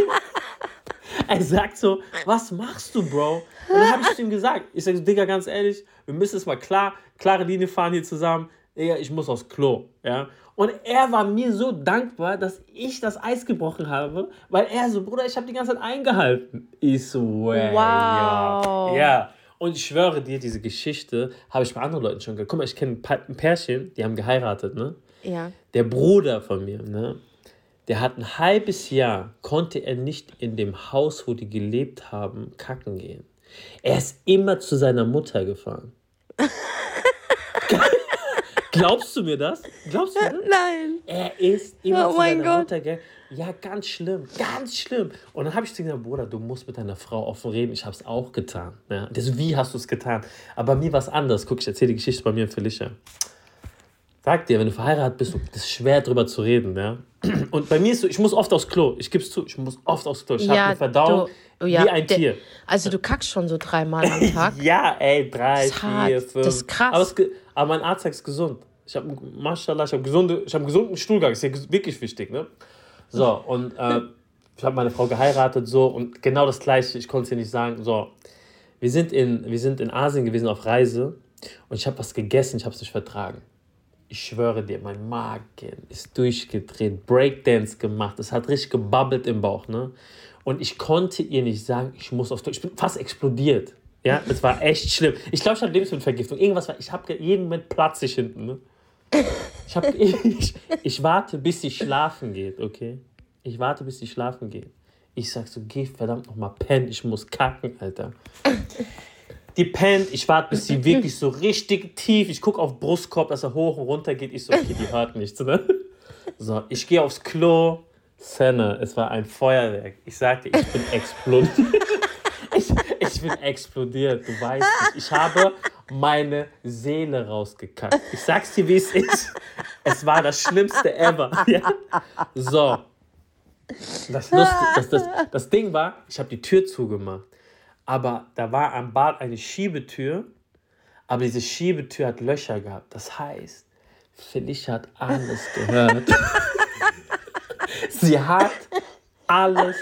<laughs> er sagt so, was machst du, Bro? Und dann habe ich ihm gesagt, ich sage, Digga, ganz ehrlich, wir müssen jetzt mal klar, klare Linie fahren hier zusammen. Digga, ich muss aufs Klo, ja. Und er war mir so dankbar, dass ich das Eis gebrochen habe, weil er so, Bruder, ich habe die ganze Zeit eingehalten. Ich so, wow. Wow. Ja. Und ich schwöre dir, diese Geschichte habe ich bei anderen Leuten schon gehört. Guck mal, ich kenne ein Pärchen, die haben geheiratet, ne? Ja. der Bruder von mir, ne, der hat ein halbes Jahr, konnte er nicht in dem Haus, wo die gelebt haben, kacken gehen. Er ist immer zu seiner Mutter gefahren. <laughs> Glaubst du mir das? Glaubst du mir das? Nein. Er ist immer Oh zu mein Gott. Mutter gegangen. Ja, ganz schlimm, ganz schlimm. Und dann habe ich zu ihm gesagt, Bruder, du musst mit deiner Frau offen reden. Ich habe es auch getan. Ja. Der so, wie hast du es getan? Aber bei mir war es anders. Guck, ich erzähle die Geschichte bei mir und Felicia. Sag dir, wenn du verheiratet bist, das ist schwer drüber zu reden, ja. Und bei mir ist so, ich muss oft aufs Klo. Ich gebe es zu, ich muss oft aufs Klo. Ich habe eine Verdauung du- ja, wie ein der- Tier. Also du kackst schon so dreimal am <laughs> Tag. Ja, ey, drei, vier, fünf. Das ist krass. Aber, es, aber mein Arzt sagt, es ist gesund. Ich habe, Maschallah, ich habe gesunde, ich habe einen gesunden Stuhlgang. Ist ja wirklich wichtig, ne? So, und äh, ich habe meine Frau geheiratet, so, und genau das Gleiche, ich konnte es dir nicht sagen, so, wir sind in, wir sind in Asien gewesen auf Reise und ich habe was gegessen, ich habe es nicht vertragen. Ich schwöre dir, mein Magen ist durchgedreht, Breakdance gemacht, es hat richtig gebabbelt im Bauch, ne? Und ich konnte ihr nicht sagen, ich muss aufs Klo. Ich bin fast explodiert. Ja, das war echt schlimm. Ich glaube, ich hatte Lebensmittelvergiftung. Irgendwas war, ich habe jeden Moment Platz ich hinten, ne? Ich, hab, <laughs> ich, ich warte, bis sie schlafen geht, okay? Ich warte, bis sie schlafen geht. Ich sag so, geh verdammt nochmal pennen, ich muss kacken, Alter. Die pennt, ich warte, bis sie wirklich so <laughs> richtig tief, ich gucke auf Brustkorb, dass er hoch und runter geht. Ich so, okay, die hört nichts, ne? <laughs> So, ich gehe aufs Klo. Senne, es war ein Feuerwerk. Ich sagte, ich bin explodiert. <laughs> ich, ich bin explodiert, du weißt nicht. Ich habe meine Seele rausgekackt. Ich sag's dir, wie es ist. Es war das Schlimmste ever. Ja? So. Das, Lustig, das, das, das Ding war, ich habe die Tür zugemacht. Aber da war am Bad eine Schiebetür. Aber diese Schiebetür hat Löcher gehabt. Das heißt, Felicia hat alles gehört. <laughs> Sie hat alles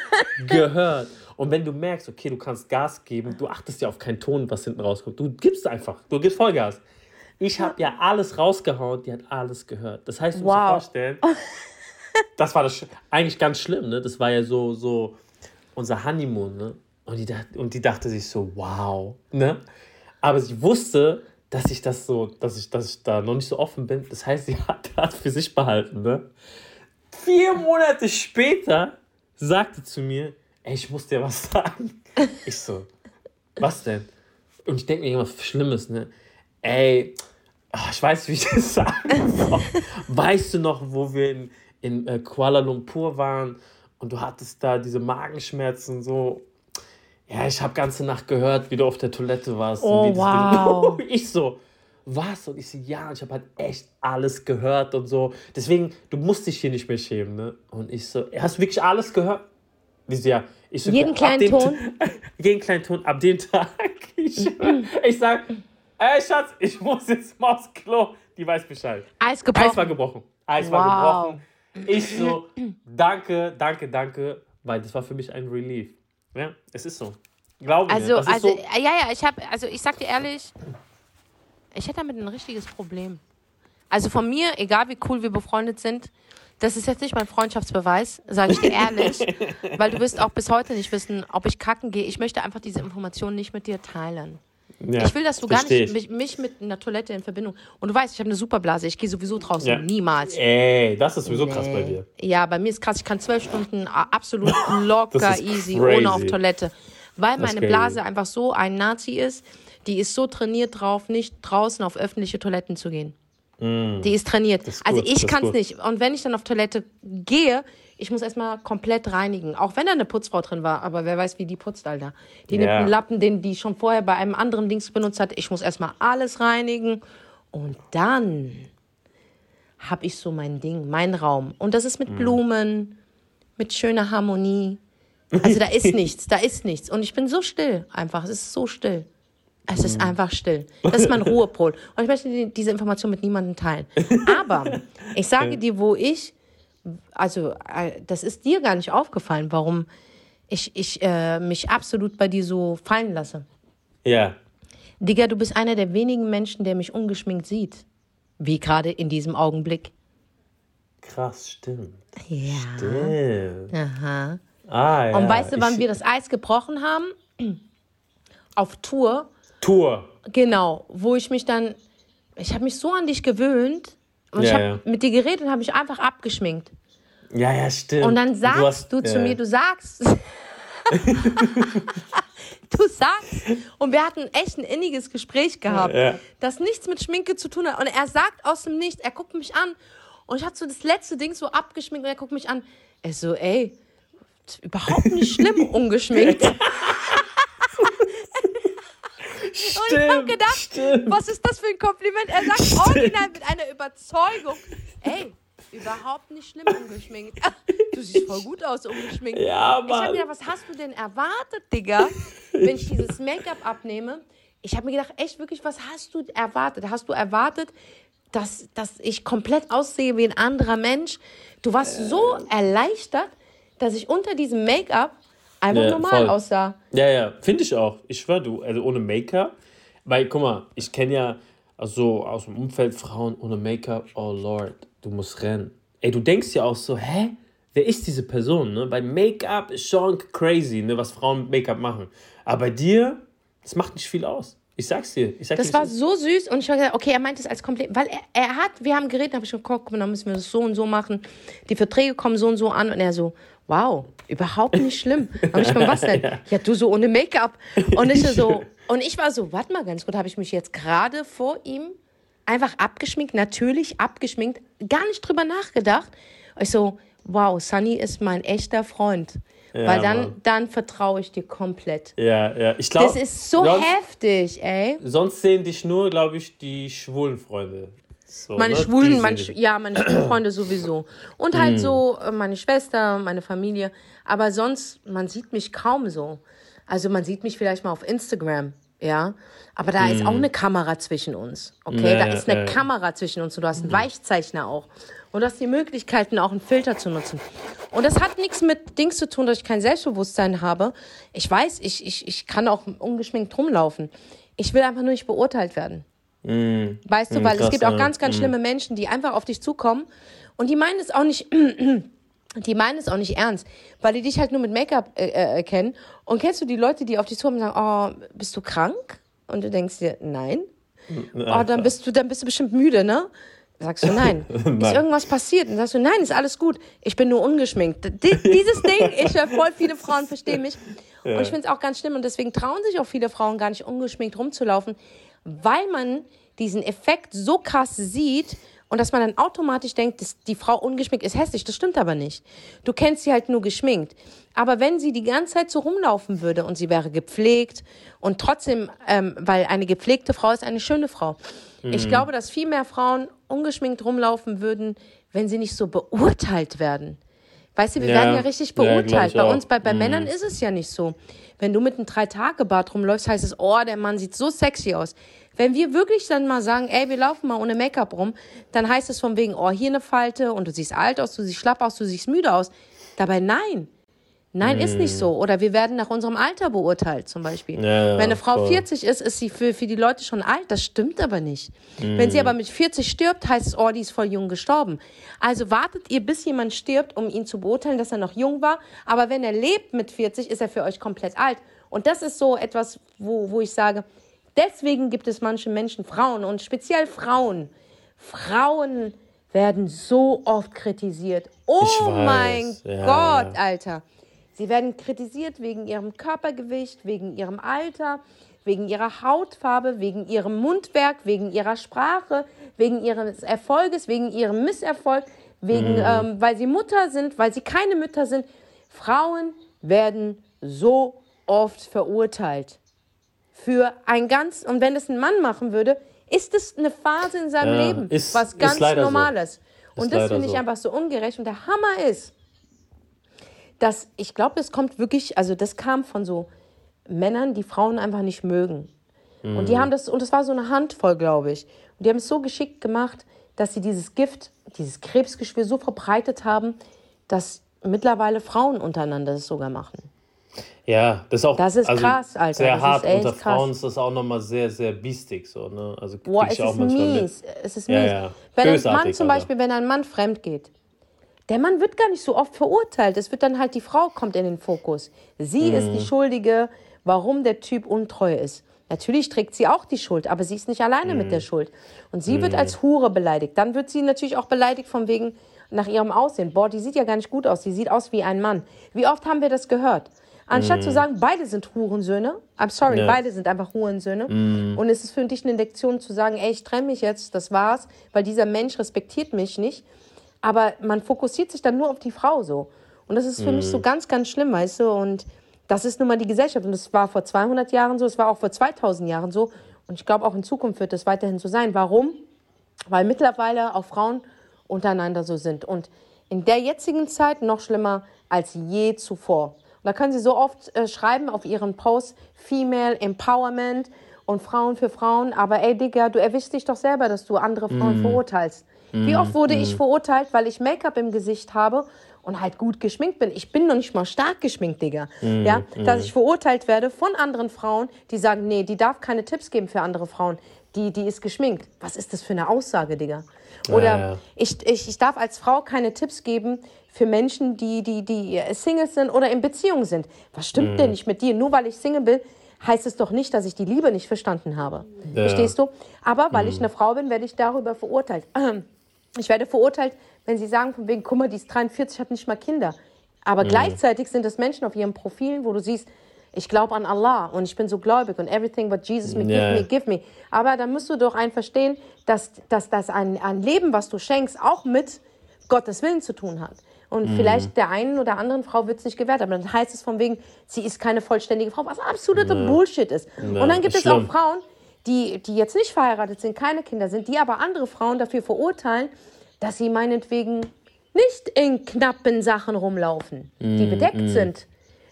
gehört. Und wenn du merkst, okay, du kannst Gas geben, du achtest ja auf keinen Ton, was hinten rauskommt. Du gibst einfach, du gibst Vollgas. Ich habe ja alles rausgehauen, die hat alles gehört. Das heißt, du musst dir vorstellen, das war das eigentlich ganz schlimm, ne? Das war ja so, so unser Honeymoon, ne? Und die, und die dachte sich so, wow, ne? Aber sie wusste, dass ich das so, dass ich, dass ich da noch nicht so offen bin. Das heißt, sie <laughs> hat das für sich behalten, ne? Vier Monate später sagte zu mir, ey, ich muss dir was <laughs> sagen. Ich so, was denn? Und ich denke mir irgendwas Schlimmes, ne? Ey, ach, ich weiß, wie ich das <laughs> sagen soll. Weißt du noch, wo wir in, in äh, Kuala Lumpur waren und du hattest da diese Magenschmerzen so? Ja, ich habe ganze Nacht gehört, wie du auf der Toilette warst. Oh, wow. <laughs> Ich so, was? Und ich so, ja, ich habe halt echt alles gehört und so. Deswegen, du musst dich hier nicht mehr schämen, ne? Und ich so, hast du wirklich alles gehört? Die so, ja. Ich so, jeden kleinen Ton? <laughs> jeden kleinen Ton, ab dem Tag. <laughs> Ich, ich sag, ey Schatz, ich muss jetzt mal aufs Klo. Die weiß Bescheid. Eis gebrochen. Eis war gebrochen. Eis wow. war gebrochen. Ich so, danke, danke, danke, weil das war für mich ein Relief. Ja, es ist so. Glaube also, mir. Also, so. ja, ja, ich habe, also ich sag dir ehrlich, ich hätte damit ein richtiges Problem. Also von mir, egal wie cool wir befreundet sind, das ist jetzt nicht mein Freundschaftsbeweis, sage ich dir ehrlich, <laughs> weil du wirst auch bis heute nicht wissen, ob ich kacken gehe. Ich möchte einfach diese Informationen nicht mit dir teilen. Ja, ich will, dass du gar nicht mich, mich, mit einer Toilette in Verbindung. Und du weißt, ich habe eine Superblase. Ich gehe sowieso draußen. Ja. Niemals. Ey, das ist sowieso nee. krass bei dir. Ja, bei mir ist krass. Ich kann zwölf Stunden absolut <laughs> locker, easy, crazy. ohne auf Toilette. Weil meine Blase einfach so ein Nazi ist. Die ist so trainiert drauf, nicht draußen auf öffentliche Toiletten zu gehen. Mm. Die ist trainiert. Ist also ich kann es nicht. Und wenn ich dann auf Toilette gehe, ich muss erstmal komplett reinigen. Auch wenn da eine Putzfrau drin war, aber wer weiß, wie die putzt, Alter. Die ja. nimmt einen Lappen, den die schon vorher bei einem anderen Dings benutzt hat. Ich muss erstmal alles reinigen. Und dann habe ich so mein Ding, mein Raum. Und das ist mit mm. Blumen, mit schöner Harmonie. Also da ist <laughs> nichts, da ist nichts. Und ich bin so still einfach. Es ist so still. Es ist mhm. einfach still. Das ist mein <laughs> Ruhepol. Und ich möchte diese Information mit niemandem teilen. Aber ich sage dir, wo ich, also äh, das ist dir gar nicht aufgefallen, warum ich, ich äh, mich absolut bei dir so fallen lasse. Ja. Digga, du bist einer der wenigen Menschen, der mich ungeschminkt sieht. Wie gerade in diesem Augenblick. Krass, stimmt. Ja. Stimmt. Aha. Ah, ja. Und weißt du, wann ich... wir das Eis gebrochen haben? Auf Tour Tour. Genau, wo ich mich dann, ich habe mich so an dich gewöhnt und ja, ich habe ja. mit dir geredet und habe mich einfach abgeschminkt. Ja, ja, stimmt. Und dann sagst du, hast, du zu ja. mir, du sagst, <laughs> du sagst, und wir hatten echt ein inniges Gespräch gehabt, das nichts mit Schminke zu tun hat. Und er sagt aus dem Nichts, er guckt mich an und ich hatte so das letzte Ding so abgeschminkt und er guckt mich an. Er so, ey, überhaupt nicht schlimm <laughs> ungeschminkt. Stimmt, und ich habe gedacht, stimmt. was ist das für ein Kompliment? Er sagt stimmt. original mit einer Überzeugung. Ey, überhaupt nicht schlimm ungeschminkt. <laughs> Du siehst voll gut aus ungeschminkt. Ja, Mann. Ich habe gedacht, was hast du denn erwartet, Digga, wenn ich dieses Make-up abnehme? Ich habe mir gedacht, echt wirklich, was hast du erwartet? Hast du erwartet, dass, dass ich komplett aussehe wie ein anderer Mensch? Du warst so erleichtert, dass ich unter diesem Make-up einfach Ja, normal voll. aussah. Ja, ja, finde ich auch. Ich schwör, du, also ohne Make-up. Weil, guck mal, ich kenne ja so aus dem Umfeld Frauen ohne Make-up. Oh Lord, du musst rennen. Ey, du denkst ja auch so, hä? Wer ist diese Person? Ne? Bei Make-up ist schon crazy, ne, was Frauen mit Make-up machen. Aber bei dir, das macht nicht viel aus. Ich sag's dir. Ich sag Das dir, war so süß und ich habe gesagt, okay, er meint es als Kompliment, weil er, er hat, wir haben geredet, habe ich gesagt, guck mal, dann müssen wir das so und so machen. Die Verträge kommen so und so an und er so, wow, überhaupt nicht schlimm. Habe ich gesagt, was denn? Ja. du so ohne Make-up. Und ich so, <laughs> und ich war so, warte mal ganz gut, habe ich mich jetzt gerade vor ihm einfach abgeschminkt, natürlich abgeschminkt, gar nicht drüber nachgedacht. Ich so, wow, Sunny ist mein echter Freund. weil dann, Mann. dann vertraue ich dir komplett. Ja, ja. Ich glaube. Das ist so sonst, heftig, ey. Sonst sehen dich nur, glaube ich, die schwulen Freunde. So, Meine ne? Schwulen, meine. Sch- ja, meine schwulen Freunde sowieso. Und halt so äh, meine Schwester, meine Familie. Aber sonst, man sieht mich kaum so. Also man sieht mich vielleicht mal auf Instagram, ja. Aber da ist auch eine Kamera zwischen uns, okay? Ja, da ist eine ja. Kamera zwischen uns und du hast einen Weichzeichner auch. Und du hast die Möglichkeiten, auch einen Filter zu nutzen. Und das hat nichts mit Dings zu tun, dass ich kein Selbstbewusstsein habe. Ich weiß, ich, ich, ich kann auch ungeschminkt rumlaufen. Ich will einfach nur nicht beurteilt werden. Weißt du, weil es gibt auch ja. ganz, ganz schlimme Menschen, die einfach auf dich zukommen und die meinen es auch nicht, <clears throat> die meinen es auch nicht ernst, weil die dich halt nur mit Make-up äh, äh, kennen. Und kennst du die Leute, die auf dich zukommen und sagen, oh, bist du krank? Und du denkst dir, nein. Oh, dann bist du, dann bist du bestimmt müde, ne? Sagst du nein. <laughs> Ist Nein. irgendwas passiert? Und sagst du, nein, ist alles gut. Ich bin nur ungeschminkt. D <laughs> dieses Ding, ich höre voll viele Frauen verstehen mich. Und ich finde es auch ganz schlimm. Und deswegen trauen sich auch viele Frauen gar nicht ungeschminkt rumzulaufen, weil man diesen Effekt so krass sieht und dass man dann automatisch denkt, dass die Frau ungeschminkt ist hässlich. Das stimmt aber nicht. Du kennst sie halt nur geschminkt. Aber wenn sie die ganze Zeit so rumlaufen würde und sie wäre gepflegt und trotzdem, ähm, weil eine gepflegte Frau ist eine schöne Frau. Ich glaube, dass viel mehr Frauen ungeschminkt rumlaufen würden, wenn sie nicht so beurteilt werden. Weißt du, wir Ja. werden ja richtig Ja, beurteilt. ich bei uns, bei, bei Männern ist es ja nicht so. Wenn du mit einem Drei-Tage-Bart rumläufst, heißt es, oh, der Mann sieht so sexy aus. Wenn wir wirklich dann mal sagen, ey, wir laufen mal ohne Make-up rum, dann heißt es von wegen, oh, hier eine Falte und du siehst alt aus, du siehst schlapp aus, du siehst müde aus. Dabei nein. Nein, ist nicht so. Oder wir werden nach unserem Alter beurteilt, zum Beispiel. Ja, Wenn eine Frau voll. 40 ist, ist sie für, für die Leute schon alt. Das stimmt aber nicht. Wenn sie aber mit 40 stirbt, heißt es, oh, die ist voll jung gestorben. Also wartet ihr, bis jemand stirbt, um ihn zu beurteilen, dass er noch jung war. Aber wenn er lebt mit 40, ist er für euch komplett alt. Und das ist so etwas, wo, wo ich sage, deswegen gibt es manche Menschen, Frauen und speziell Frauen. Frauen werden so oft kritisiert. Oh weiß, mein ja. Gott, Alter. Sie werden kritisiert wegen ihrem Körpergewicht, wegen ihrem Alter, wegen ihrer Hautfarbe, wegen ihrem Mundwerk, wegen ihrer Sprache, wegen ihres Erfolges, wegen ihrem Misserfolg, wegen, ähm, weil sie Mutter sind, weil sie keine Mütter sind. Frauen werden so oft verurteilt. Für ein ganz, und wenn es ein Mann machen würde, ist es eine Phase in seinem Ja, Leben, ist- was ganz leider so. Normales. Und das finde ich so. einfach so ungerecht. Und der Hammer ist, dass ich glaube, das kommt wirklich, also das kam von so Männern, die Frauen einfach nicht mögen. Und Mhm. die haben das, und das war so eine Handvoll, glaube ich. Und die haben es so geschickt gemacht, dass sie dieses Gift, dieses Krebsgeschwür so verbreitet haben, dass mittlerweile Frauen untereinander das sogar machen. Ja, das ist auch Das ist also krass, Alter. sehr Das ist hart. Unter krass. Frauen ist das auch nochmal sehr, sehr biestig. So, ne? also Boah, es ich auch ist manchmal mit. mies. Es ist Ja, mies. ja. Wenn ein Bösartig, Mann zum Alter. Beispiel, wenn ein Mann fremd geht, der Mann wird gar nicht so oft verurteilt. Es wird dann halt die Frau kommt in den Fokus. Sie ist Mhm. die Schuldige, warum der Typ untreu ist. Natürlich trägt sie auch die Schuld, aber sie ist nicht alleine mit Mhm. der Schuld. Und sie wird als Hure beleidigt. Dann wird sie natürlich auch beleidigt von wegen nach ihrem Aussehen. Boah, die sieht ja gar nicht gut aus. Die sieht aus wie ein Mann. Wie oft haben wir das gehört? Anstatt zu sagen, beide sind Hurensöhne. I'm sorry, Mhm. Ja. Mhm. beide sind einfach Hurensöhne. Und es ist für dich eine Lektion zu sagen, ey, ich trenne mich jetzt, das war's, weil dieser Mensch respektiert mich nicht. Aber man fokussiert sich dann nur auf die Frau so. Und das ist für mich so Mhm. ganz, ganz schlimm, weißt du? Und das ist nun mal die Gesellschaft. Und das war vor 200 Jahren so, es war auch vor 2000 Jahren so. Und ich glaube, auch in Zukunft wird es weiterhin so sein. Warum? Weil mittlerweile auch Frauen untereinander so sind. Und in der jetzigen Zeit noch schlimmer als je zuvor. Und da können Sie so oft äh, schreiben auf Ihren Posts Female Empowerment und Frauen für Frauen. Aber ey, Digga, du erwischst dich doch selber, dass du andere Frauen verurteilst. Wie oft wurde ich verurteilt, weil ich Make-up im Gesicht habe und halt gut geschminkt bin. Ich bin noch nicht mal stark geschminkt, Digga. ja, dass ich verurteilt werde von anderen Frauen, die sagen, nee, die darf keine Tipps geben für andere Frauen. Die, die ist geschminkt. Was ist das für eine Aussage, Digga? Oder Ja, ja. Ich, ich, ich darf als Frau keine Tipps geben für Menschen, die, die, die Singles sind oder in Beziehung sind. Was stimmt Mhm. denn nicht mit dir? Nur weil ich Single bin, heißt es doch nicht, dass ich die Liebe nicht verstanden habe. Ja. Verstehst du? Aber weil Mhm. ich eine Frau bin, werde ich darüber verurteilt. <clears throat> Ich werde verurteilt, wenn sie sagen, von wegen, guck mal, die ist 43, hat nicht mal Kinder. Aber gleichzeitig sind es Menschen auf ihren Profilen, wo du siehst, ich glaube an Allah und ich bin so gläubig und everything what Jesus me, Ja. give me, give me. Aber dann musst du doch ein verstehen, dass, dass, dass ein, ein Leben, was du schenkst, auch mit Gottes Willen zu tun hat. Und vielleicht der einen oder anderen Frau wird es nicht gewährt, aber dann heißt es von wegen, sie ist keine vollständige Frau, was absoluter Bullshit ist. und dann gibt es auch schlimm. Frauen, die, die jetzt nicht verheiratet sind, keine Kinder sind, die aber andere Frauen dafür verurteilen, dass sie meinetwegen nicht in knappen Sachen rumlaufen, die bedeckt sind.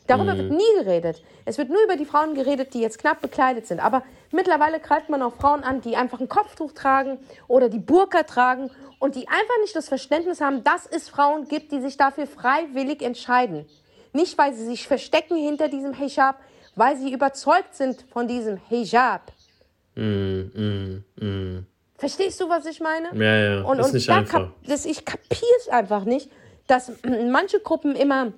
Darüber wird nie geredet. Es wird nur über die Frauen geredet, die jetzt knapp bekleidet sind. Aber mittlerweile greift man auch Frauen an, die einfach ein Kopftuch tragen oder die Burka tragen und die einfach nicht das Verständnis haben, dass es Frauen gibt, die sich dafür freiwillig entscheiden. Nicht, weil sie sich verstecken hinter diesem Hijab, weil sie überzeugt sind von diesem Hijab. Verstehst du, was ich meine? Ja, ja, Und, ist und nicht da einfach. Das, ich kapiere es einfach nicht, dass <clears throat> manche Gruppen immer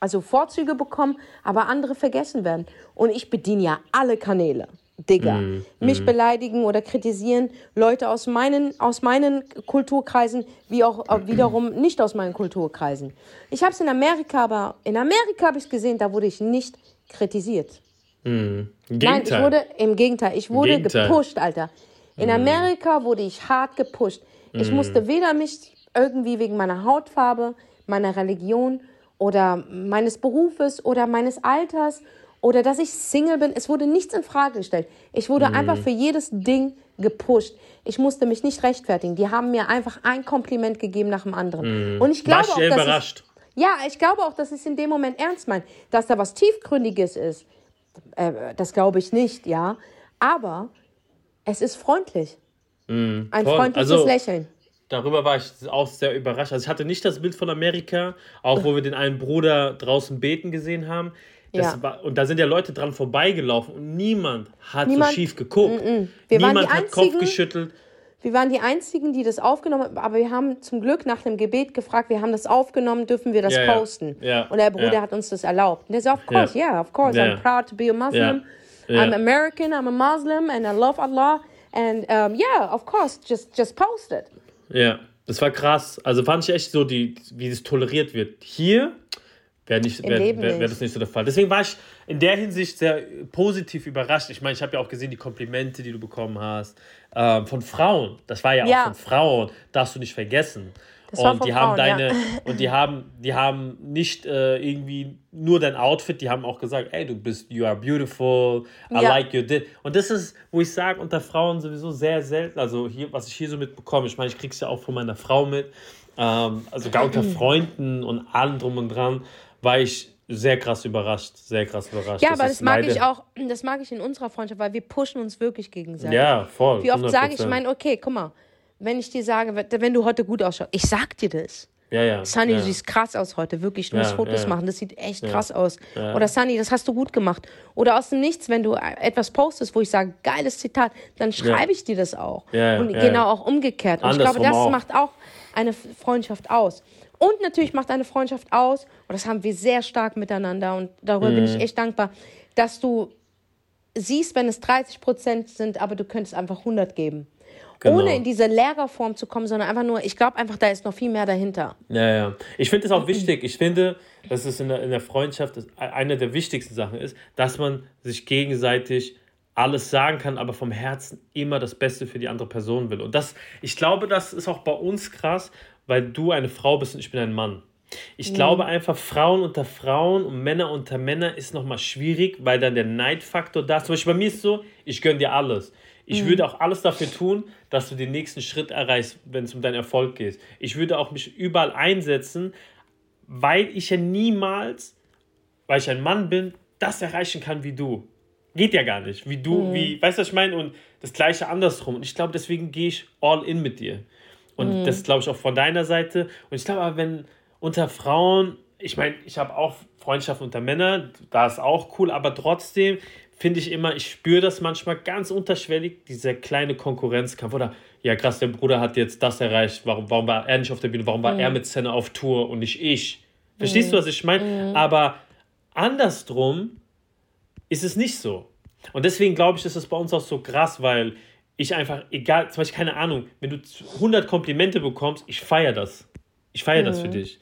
also Vorzüge bekommen, aber andere vergessen werden. Und ich bediene ja alle Kanäle. Digga. Mm, Mich beleidigen oder kritisieren Leute aus meinen, aus meinen Kulturkreisen, wie auch äh, wiederum <clears throat> nicht aus meinen Kulturkreisen. Ich habe es in Amerika, aber in Amerika habe ich es gesehen, da wurde ich nicht kritisiert. Im Nein, ich wurde, im Gegenteil, ich wurde Gegenteil. Mhm. gepusht, Alter. In Amerika wurde ich hart gepusht. Ich musste weder mich irgendwie wegen meiner Hautfarbe, meiner Religion oder meines Berufes oder meines Alters oder dass ich Single bin, es wurde nichts in Frage gestellt. Ich Mhm. wurde einfach für jedes Ding gepusht. Ich musste mich nicht rechtfertigen. Die haben mir einfach ein Kompliment gegeben nach dem anderen. Und ich Mhm. War glaube ich auch, dass überrascht. ja, ich glaube auch, dass es in dem Moment ernst meint. Dass da was Tiefgründiges ist, äh, das glaube ich nicht, ja. Aber es ist freundlich. Ein voll. freundliches Also- Lächeln. Darüber war ich auch sehr überrascht. Also ich hatte nicht das Bild von Amerika, auch wo wir den einen Bruder draußen beten gesehen haben. Ja. war, und da sind ja Leute dran vorbeigelaufen und niemand hat Niemand- so schief geguckt. Wir waren niemand die hat Kopf einzigen- geschüttelt. Wir waren die Einzigen, die das aufgenommen haben, aber wir haben zum Glück nach dem Gebet gefragt, wir haben das aufgenommen, dürfen wir das ja. posten? Ja, Und der Bruder ja. hat uns das erlaubt. Und der sagt, of course, Ja. yeah, of course. I'm proud to be a Muslim. I'm American, I'm a Muslim, and I love Allah. And um, yeah, of course, just, just post it. Ja, das war krass. Also fand ich echt so, die, wie das toleriert wird. Hier wäre nicht, wär, wär, wär das nicht so der Fall. Deswegen war ich in der Hinsicht sehr positiv überrascht. Ich meine, ich habe ja auch gesehen, die Komplimente, die du bekommen hast. Ähm, von Frauen. Das war ja, Ja. auch von Frauen. Darfst du nicht vergessen. Das und die haben Frauen, ja. deine <laughs> und die haben die haben nicht äh, irgendwie nur dein Outfit, die haben auch gesagt, ey, du bist you are beautiful, I Ja. like your dit. Und das ist, wo ich sage, unter Frauen sowieso sehr selten, also hier was ich hier so mitbekomme, ich meine, ich krieg's ja auch von meiner Frau mit. Ähm, also gar unter <clears throat> Freunden und allem drum und dran war ich sehr krass überrascht, sehr krass überrascht. Ja, aber das mag leider- ich auch, das mag ich in unserer Freundschaft, weil wir pushen uns wirklich gegenseitig. Ja, voll. Wie oft sage ich, 100%. meine, okay, guck mal, wenn ich dir sage, wenn du heute gut ausschaust, ich sag dir das. ja, ja, Sunny, ja. du siehst krass aus heute, wirklich. Du Ja, musst Fotos ja. machen, das sieht echt krass aus. Oder Sunny, das hast du gut gemacht. Oder aus dem Nichts, wenn du etwas postest, wo ich sage, geiles Zitat, dann schreibe ich dir das auch. Und genau auch umgekehrt. Und ich Andersrum glaube, das auch. macht auch eine Freundschaft aus. Und natürlich macht eine Freundschaft aus, und das haben wir sehr stark miteinander, und darüber bin Mhm. ich echt dankbar, dass du siehst, wenn es 30 Prozent sind, aber du könntest einfach 100 geben. Genau. Ohne in diese Lehrerform zu kommen, sondern einfach nur, ich glaube einfach, da ist noch viel mehr dahinter. Ja, ja. Ich finde es auch wichtig. Ich finde, dass es in der, in der Freundschaft das- eine der wichtigsten Sachen ist, dass man sich gegenseitig alles sagen kann, aber vom Herzen immer das Beste für die andere Person will. Und das, ich glaube, das ist auch bei uns krass, weil du eine Frau bist und ich bin ein Mann. Ich glaube einfach, Frauen unter Frauen und Männer unter Männer ist nochmal schwierig, weil dann der Neidfaktor da ist. Zum Beispiel bei mir ist es so, ich gönne dir alles. Ich würde auch alles dafür tun, dass du den nächsten Schritt erreichst, wenn es um deinen Erfolg geht. Ich würde auch mich überall einsetzen, weil ich ja niemals, weil ich ein Mann bin, das erreichen kann wie du. Geht ja gar nicht. Wie du, wie, weißt du, was ich meine? Und das gleiche andersrum. Und ich glaube, deswegen gehe ich all in mit dir. Und das glaube ich auch von deiner Seite. Und ich glaube aber, wenn unter Frauen, ich meine, ich habe auch Freundschaft unter Männern, da ist auch cool, aber trotzdem finde ich immer, ich spüre das manchmal ganz unterschwellig, dieser kleine Konkurrenzkampf. Oder, ja krass, der Bruder hat jetzt das erreicht, warum, warum war er nicht auf der Bühne, warum war er mit Senna auf Tour und nicht ich? Verstehst du, was ich meine? Aber andersrum ist es nicht so. Und deswegen glaube ich, ist es bei uns auch so krass, weil ich einfach, egal, zum Beispiel, keine Ahnung, wenn du 100 Komplimente bekommst, ich feiere das. Ich feiere das für dich.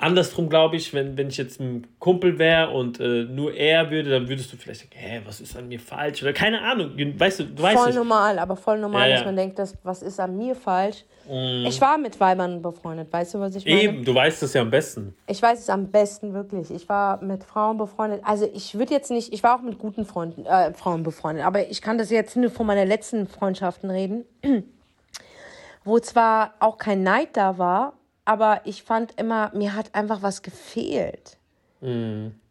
Andersrum glaube ich, wenn, wenn ich jetzt ein Kumpel wäre und äh, nur er würde, dann würdest du vielleicht sagen, hä, was ist an mir falsch? Oder keine Ahnung, weißt du, du weißt Voll nicht. normal, aber voll normal, Ja, dass ja. man denkt, dass, was ist an mir falsch. Ich war mit Weibern befreundet, weißt du, was ich meine? Eben, du weißt es ja am besten. Ich weiß es am besten wirklich. Ich war mit Frauen befreundet. Also ich würde jetzt nicht, ich war auch mit guten Freunden, äh, Frauen befreundet, aber ich kann das jetzt nur von meinen letzten Freundschaften reden, <clears throat> wo zwar auch kein Neid da war, aber ich fand immer, mir hat einfach was gefehlt.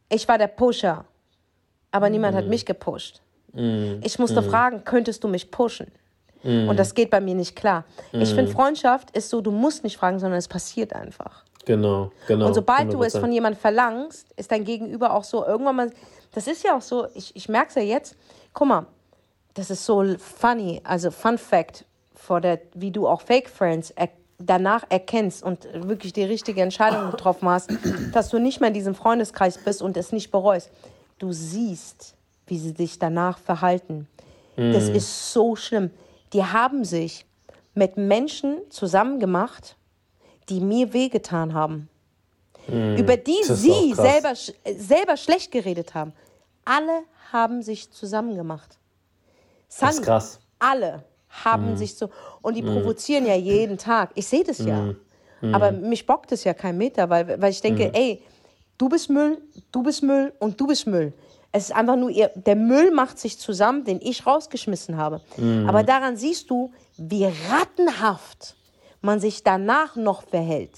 Ich war der Pusher, aber niemand hat mich gepusht. Ich musste fragen, könntest du mich pushen? Und das geht bei mir nicht klar. Ich finde, Freundschaft ist so, du musst nicht fragen, sondern es passiert einfach. Genau, genau. Und sobald du es 100%. von jemandem verlangst, ist dein Gegenüber auch so, irgendwann mal, das ist ja auch so, ich, ich merke es ja jetzt, guck mal, das ist so funny, also Fun Fact, vor der, wie du auch Fake Friends er, danach erkennst und wirklich die richtige Entscheidung <coughs> getroffen hast, dass du nicht mehr in diesem Freundeskreis bist und es nicht bereust. Du siehst, wie sie sich danach verhalten. Das ist so schlimm. Die haben sich mit Menschen zusammengemacht, die mir wehgetan haben. Über die sie selber, selber schlecht geredet haben. Alle haben sich zusammengemacht. Das ist krass. alle haben sich so. Und die provozieren ja jeden Tag. Ich sehe das ja. Aber mich bockt es ja kein Meter, weil, weil ich denke, ey, du bist Müll, du bist Müll und du bist Müll. Es ist einfach nur, ihr, der Müll macht sich zusammen, den ich rausgeschmissen habe. Aber daran siehst du, wie rattenhaft man sich danach noch verhält.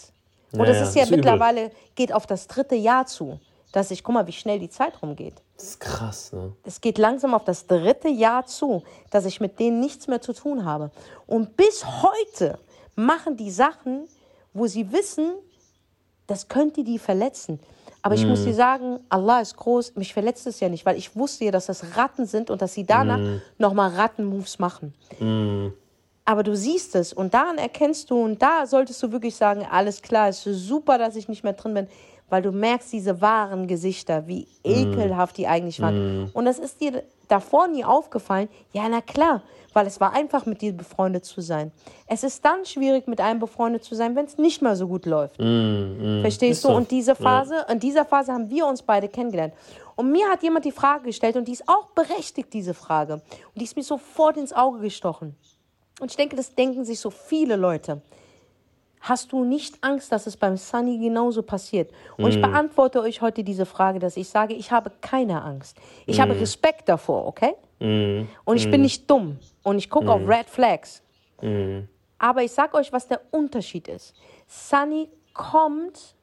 Und Ja, das ist ja ist übel. mittlerweile, geht auf das dritte Jahr zu. Dass ich, guck mal, wie schnell die Zeit rumgeht. Das ist krass, ne? Es geht langsam auf das dritte Jahr zu, dass ich mit denen nichts mehr zu tun habe. Und bis heute machen die Sachen, wo sie wissen, das könnte die verletzen. Aber ich muss dir sagen, Allah ist groß, mich verletzt es ja nicht, weil ich wusste ja, dass das Ratten sind und dass sie danach nochmal Rattenmoves machen. Aber du siehst es und daran erkennst du und da solltest du wirklich sagen, alles klar, es ist super, dass ich nicht mehr drin bin, weil du merkst diese wahren Gesichter, wie ekelhaft die eigentlich waren. Und das ist dir davor nie aufgefallen. Ja, na klar, weil es war einfach mit dir befreundet zu sein. Es ist dann schwierig mit einem befreundet zu sein, wenn es nicht mehr so gut läuft. Verstehst Ist du? so. Und diese Phase, in dieser Phase haben wir uns beide kennengelernt. Und mir hat jemand die Frage gestellt und die ist auch berechtigt, diese Frage. Und die ist mir sofort ins Auge gestochen. Und ich denke, das denken sich so viele Leute. Hast du nicht Angst, dass es beim Sunny genauso passiert? Und ich beantworte euch heute diese Frage, dass ich sage, ich habe keine Angst. Ich habe Respekt davor, okay? Und ich bin nicht dumm. Und ich gucke auf Red Flags. Aber ich sag euch, was der Unterschied ist. Sunny kommt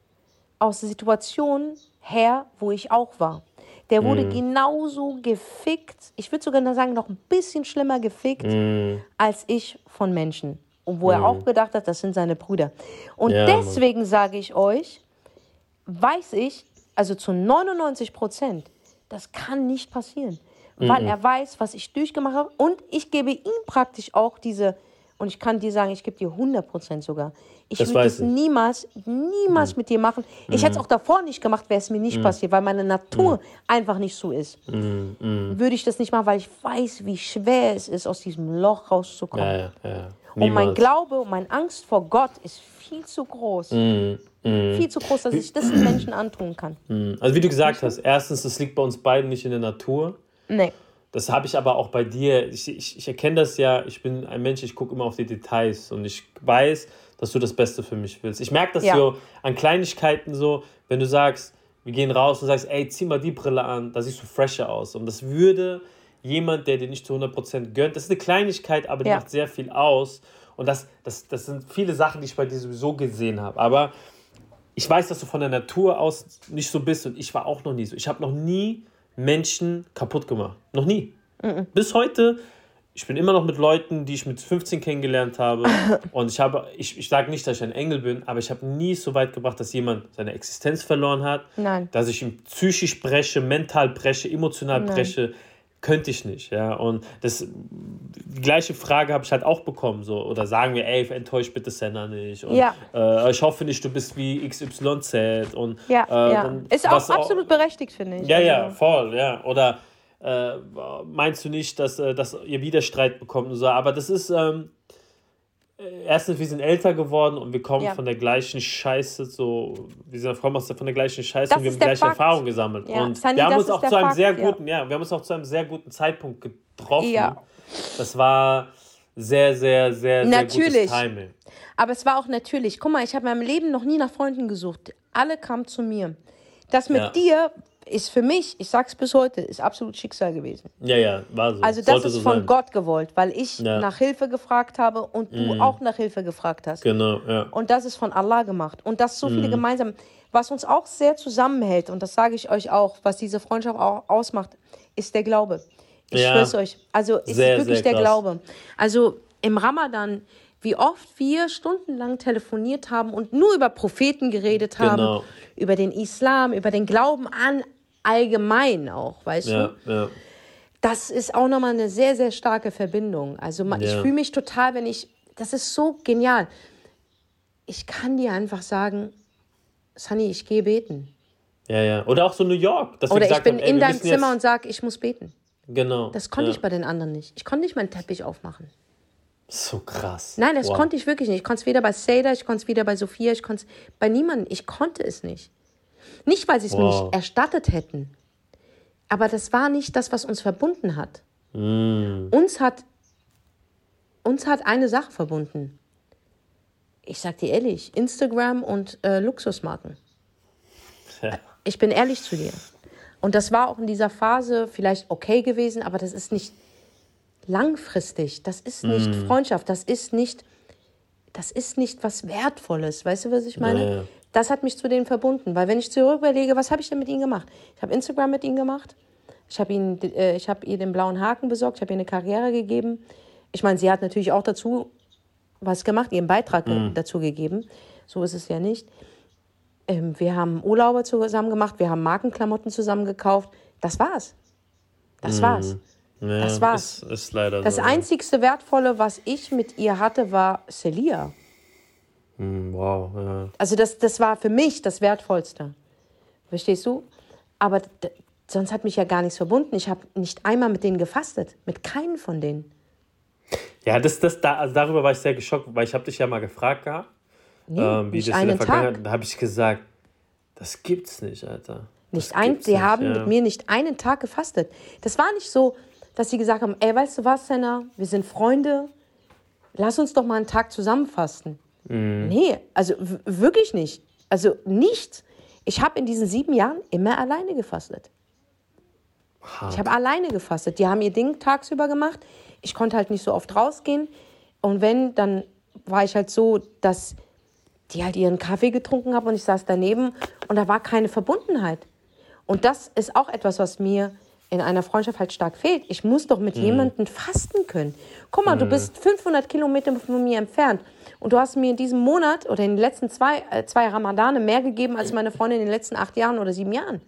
aus der Situation her, wo ich auch war. Der wurde genauso gefickt, ich würde sogar sagen, noch ein bisschen schlimmer gefickt, als ich von Menschen. Und wo er auch gedacht hat, das sind seine Brüder. Und Ja, deswegen sage ich euch, weiß ich, also zu 99 Prozent, das kann nicht passieren. Weil er weiß, was ich durchgemacht habe. Und ich gebe ihm praktisch auch diese, und ich kann dir sagen, ich gebe dir 100 Prozent sogar. Ich Das würde. Mhm. niemals, niemals mit dir machen. Ich hätte es auch davor nicht gemacht, wäre es mir nicht passiert, weil meine Natur einfach nicht so ist. Mhm. Würde ich das nicht machen, weil ich weiß, wie schwer es ist, aus diesem Loch rauszukommen. Ja, ja, ja. Und mein Niemals. Glaube und meine Angst vor Gott ist viel zu groß. Mhm. Viel zu groß, dass ich das den Menschen antun kann. Also wie du gesagt hast, erstens, das liegt bei uns beiden nicht in der Natur. Nee. Das habe ich aber auch bei dir. Ich, ich, ich erkenne das ja. Ich bin ein Mensch, ich gucke immer auf die Details und ich weiß, dass du das Beste für mich willst. Ich merke das Ja. so an Kleinigkeiten so, wenn du sagst, wir gehen raus und sagst, ey, zieh mal die Brille an, da siehst du fresher aus. Und das würde jemand, der dir nicht zu 100% gönnt, das ist eine Kleinigkeit, aber die Ja. macht sehr viel aus. Und das, das, das sind viele Sachen, die ich bei dir sowieso gesehen habe. Aber ich weiß, dass du von der Natur aus nicht so bist und ich war auch noch nie so. Ich habe noch nie Menschen kaputt gemacht. Noch nie. Bis heute, ich bin immer noch mit Leuten, die ich mit 15 kennengelernt habe. <laughs> und ich habe, ich, ich sage nicht, dass ich ein Engel bin, aber ich habe nie so weit gebracht, dass jemand seine Existenz verloren hat. Nein. Dass ich ihn psychisch breche, mental breche, emotional Nein. breche. Könnte ich nicht, ja. Und das, die gleiche Frage habe ich halt auch bekommen, so. Oder sagen wir, ey, enttäuscht bitte Senna nicht. Und, Ja. äh, ich hoffe nicht, du bist wie XYZ. Und, Ja, äh, ja. dann- Ist auch absolut berechtigt, finde ich. ja, ja, Also, voll, ja. Oder äh, meinst du nicht, dass, äh, dass ihr wieder Streit bekommt und so? Aber das ist, ähm, äh, erstens, wir sind älter geworden und wir kommen Ja. von der gleichen Scheiße, so, wir sind kommen aus der, von der gleichen Scheiße Das und wir haben der gleiche Fakt. Erfahrungen gesammelt. Ja, Und Sunny, wir haben uns auch zu einem Fakt, sehr ja. guten, ja, wir haben uns auch zu einem sehr guten Zeitpunkt getroffen. Ja. Das war sehr, sehr, sehr, sehr Natürlich. gutes Timing. Aber es war auch natürlich. Guck mal, ich habe in meinem Leben noch nie nach Freunden gesucht. Alle kamen zu mir. Das mit Ja. dir ist für mich, ich sag's bis heute, ist absolut Schicksal gewesen. Ja, ja, war so. Also das Sollte ist so von sein. Gott gewollt, weil ich Ja. Mhm. nach Hilfe gefragt habe und du auch nach Hilfe gefragt hast. Genau, ja. Und das ist von Allah gemacht. Und das so Mhm. viele gemeinsam. Was uns auch sehr zusammenhält, und das sage ich euch auch, was diese Freundschaft auch ausmacht, ist der Glaube. Ich Ja. schwör's euch. Also ist Sehr, wirklich der krass. Glaube. Also im Ramadan, wie oft wir stundenlang telefoniert haben und nur über Propheten geredet haben, Genau. über den Islam, über den Glauben an allgemein auch, weißt Ja, du? ja. das ist auch nochmal eine sehr, sehr starke Verbindung. Also ma- ich Ja. fühle mich total, wenn ich, das ist so genial. Ich kann dir einfach sagen, Sunny, ich gehe beten. Ja, ja. Oder auch so New York. Dass Oder ich bin haben, ey, in deinem Zimmer und sage, ich muss beten. Genau. Das konnte ja. ich bei den anderen nicht. Ich konnte nicht meinen Teppich aufmachen. So krass. Nein, das Wow. konnte ich wirklich nicht. Ich konnte es weder bei Seda, ich konnte es weder bei Sophia, ich konnte es bei niemandem. Ich konnte es nicht. Nicht, weil sie es mir Wow. nicht erstattet hätten. Aber das war nicht das, was uns verbunden hat. Mm. Uns hat, uns hat eine Sache verbunden. Ich sag dir ehrlich, Instagram und äh, Luxusmarken. Ja. Ich bin ehrlich zu dir. Und das war auch in dieser Phase vielleicht okay gewesen, aber das ist nicht langfristig. Das ist nicht Mhm. Freundschaft. Das ist nicht, das ist nicht was Wertvolles. Weißt du, was ich meine? Ja, ja. Das hat mich zu denen verbunden. Weil wenn ich zurück überlege, was habe ich denn mit ihnen gemacht? Ich habe Instagram mit ihnen gemacht. Ich habe ihnen, äh, ich habe ihr den blauen Haken besorgt. Ich habe ihr eine Karriere gegeben. Ich meine, sie hat natürlich auch dazu was gemacht, ihren Beitrag Mhm. dazu gegeben. So ist es ja nicht. Ähm, wir haben Urlaube zusammen gemacht, wir haben Markenklamotten zusammen gekauft. Das war's. Das war's. Ja, Das war's. Ist, ist leider Das so. einzigste Wertvolle, was ich mit ihr hatte, war Celia. Mm, Wow, ja. Also das, das war für mich das Wertvollste. Verstehst du? Aber sonst hat mich ja gar nichts verbunden. Ich habe nicht einmal mit denen gefastet. Mit keinen von denen. Ja, das, das, da, also darüber war ich sehr geschockt, weil ich habe dich ja mal gefragt gehabt, Nee, ähm, wie das in einen der Vergangenheit, Tag. da habe ich gesagt, das gibt's nicht, Alter. Nicht Das ein, sie nicht, haben ja. mit mir nicht einen Tag gefastet. Das war nicht so, dass sie gesagt haben, ey, weißt du was, Senna, wir sind Freunde, lass uns doch mal einen Tag zusammen fasten. Mhm. Nee, also wirklich nicht. Also nichts. Ich habe in diesen sieben Jahren immer alleine gefastet. Hart. Ich habe alleine gefastet. Die haben ihr Ding tagsüber gemacht. Ich konnte halt nicht so oft rausgehen. Und wenn, dann war ich halt so, dass die halt ihren Kaffee getrunken haben und ich saß daneben und da war keine Verbundenheit. Und das ist auch etwas, was mir in einer Freundschaft halt stark fehlt. Ich muss doch mit jemandem fasten können. Guck mal, du bist 500 Kilometer von mir entfernt und du hast mir in diesem Monat oder in den letzten zwei, äh, zwei Ramadane mehr gegeben als meine Freundin in den letzten acht Jahren oder sieben Jahren.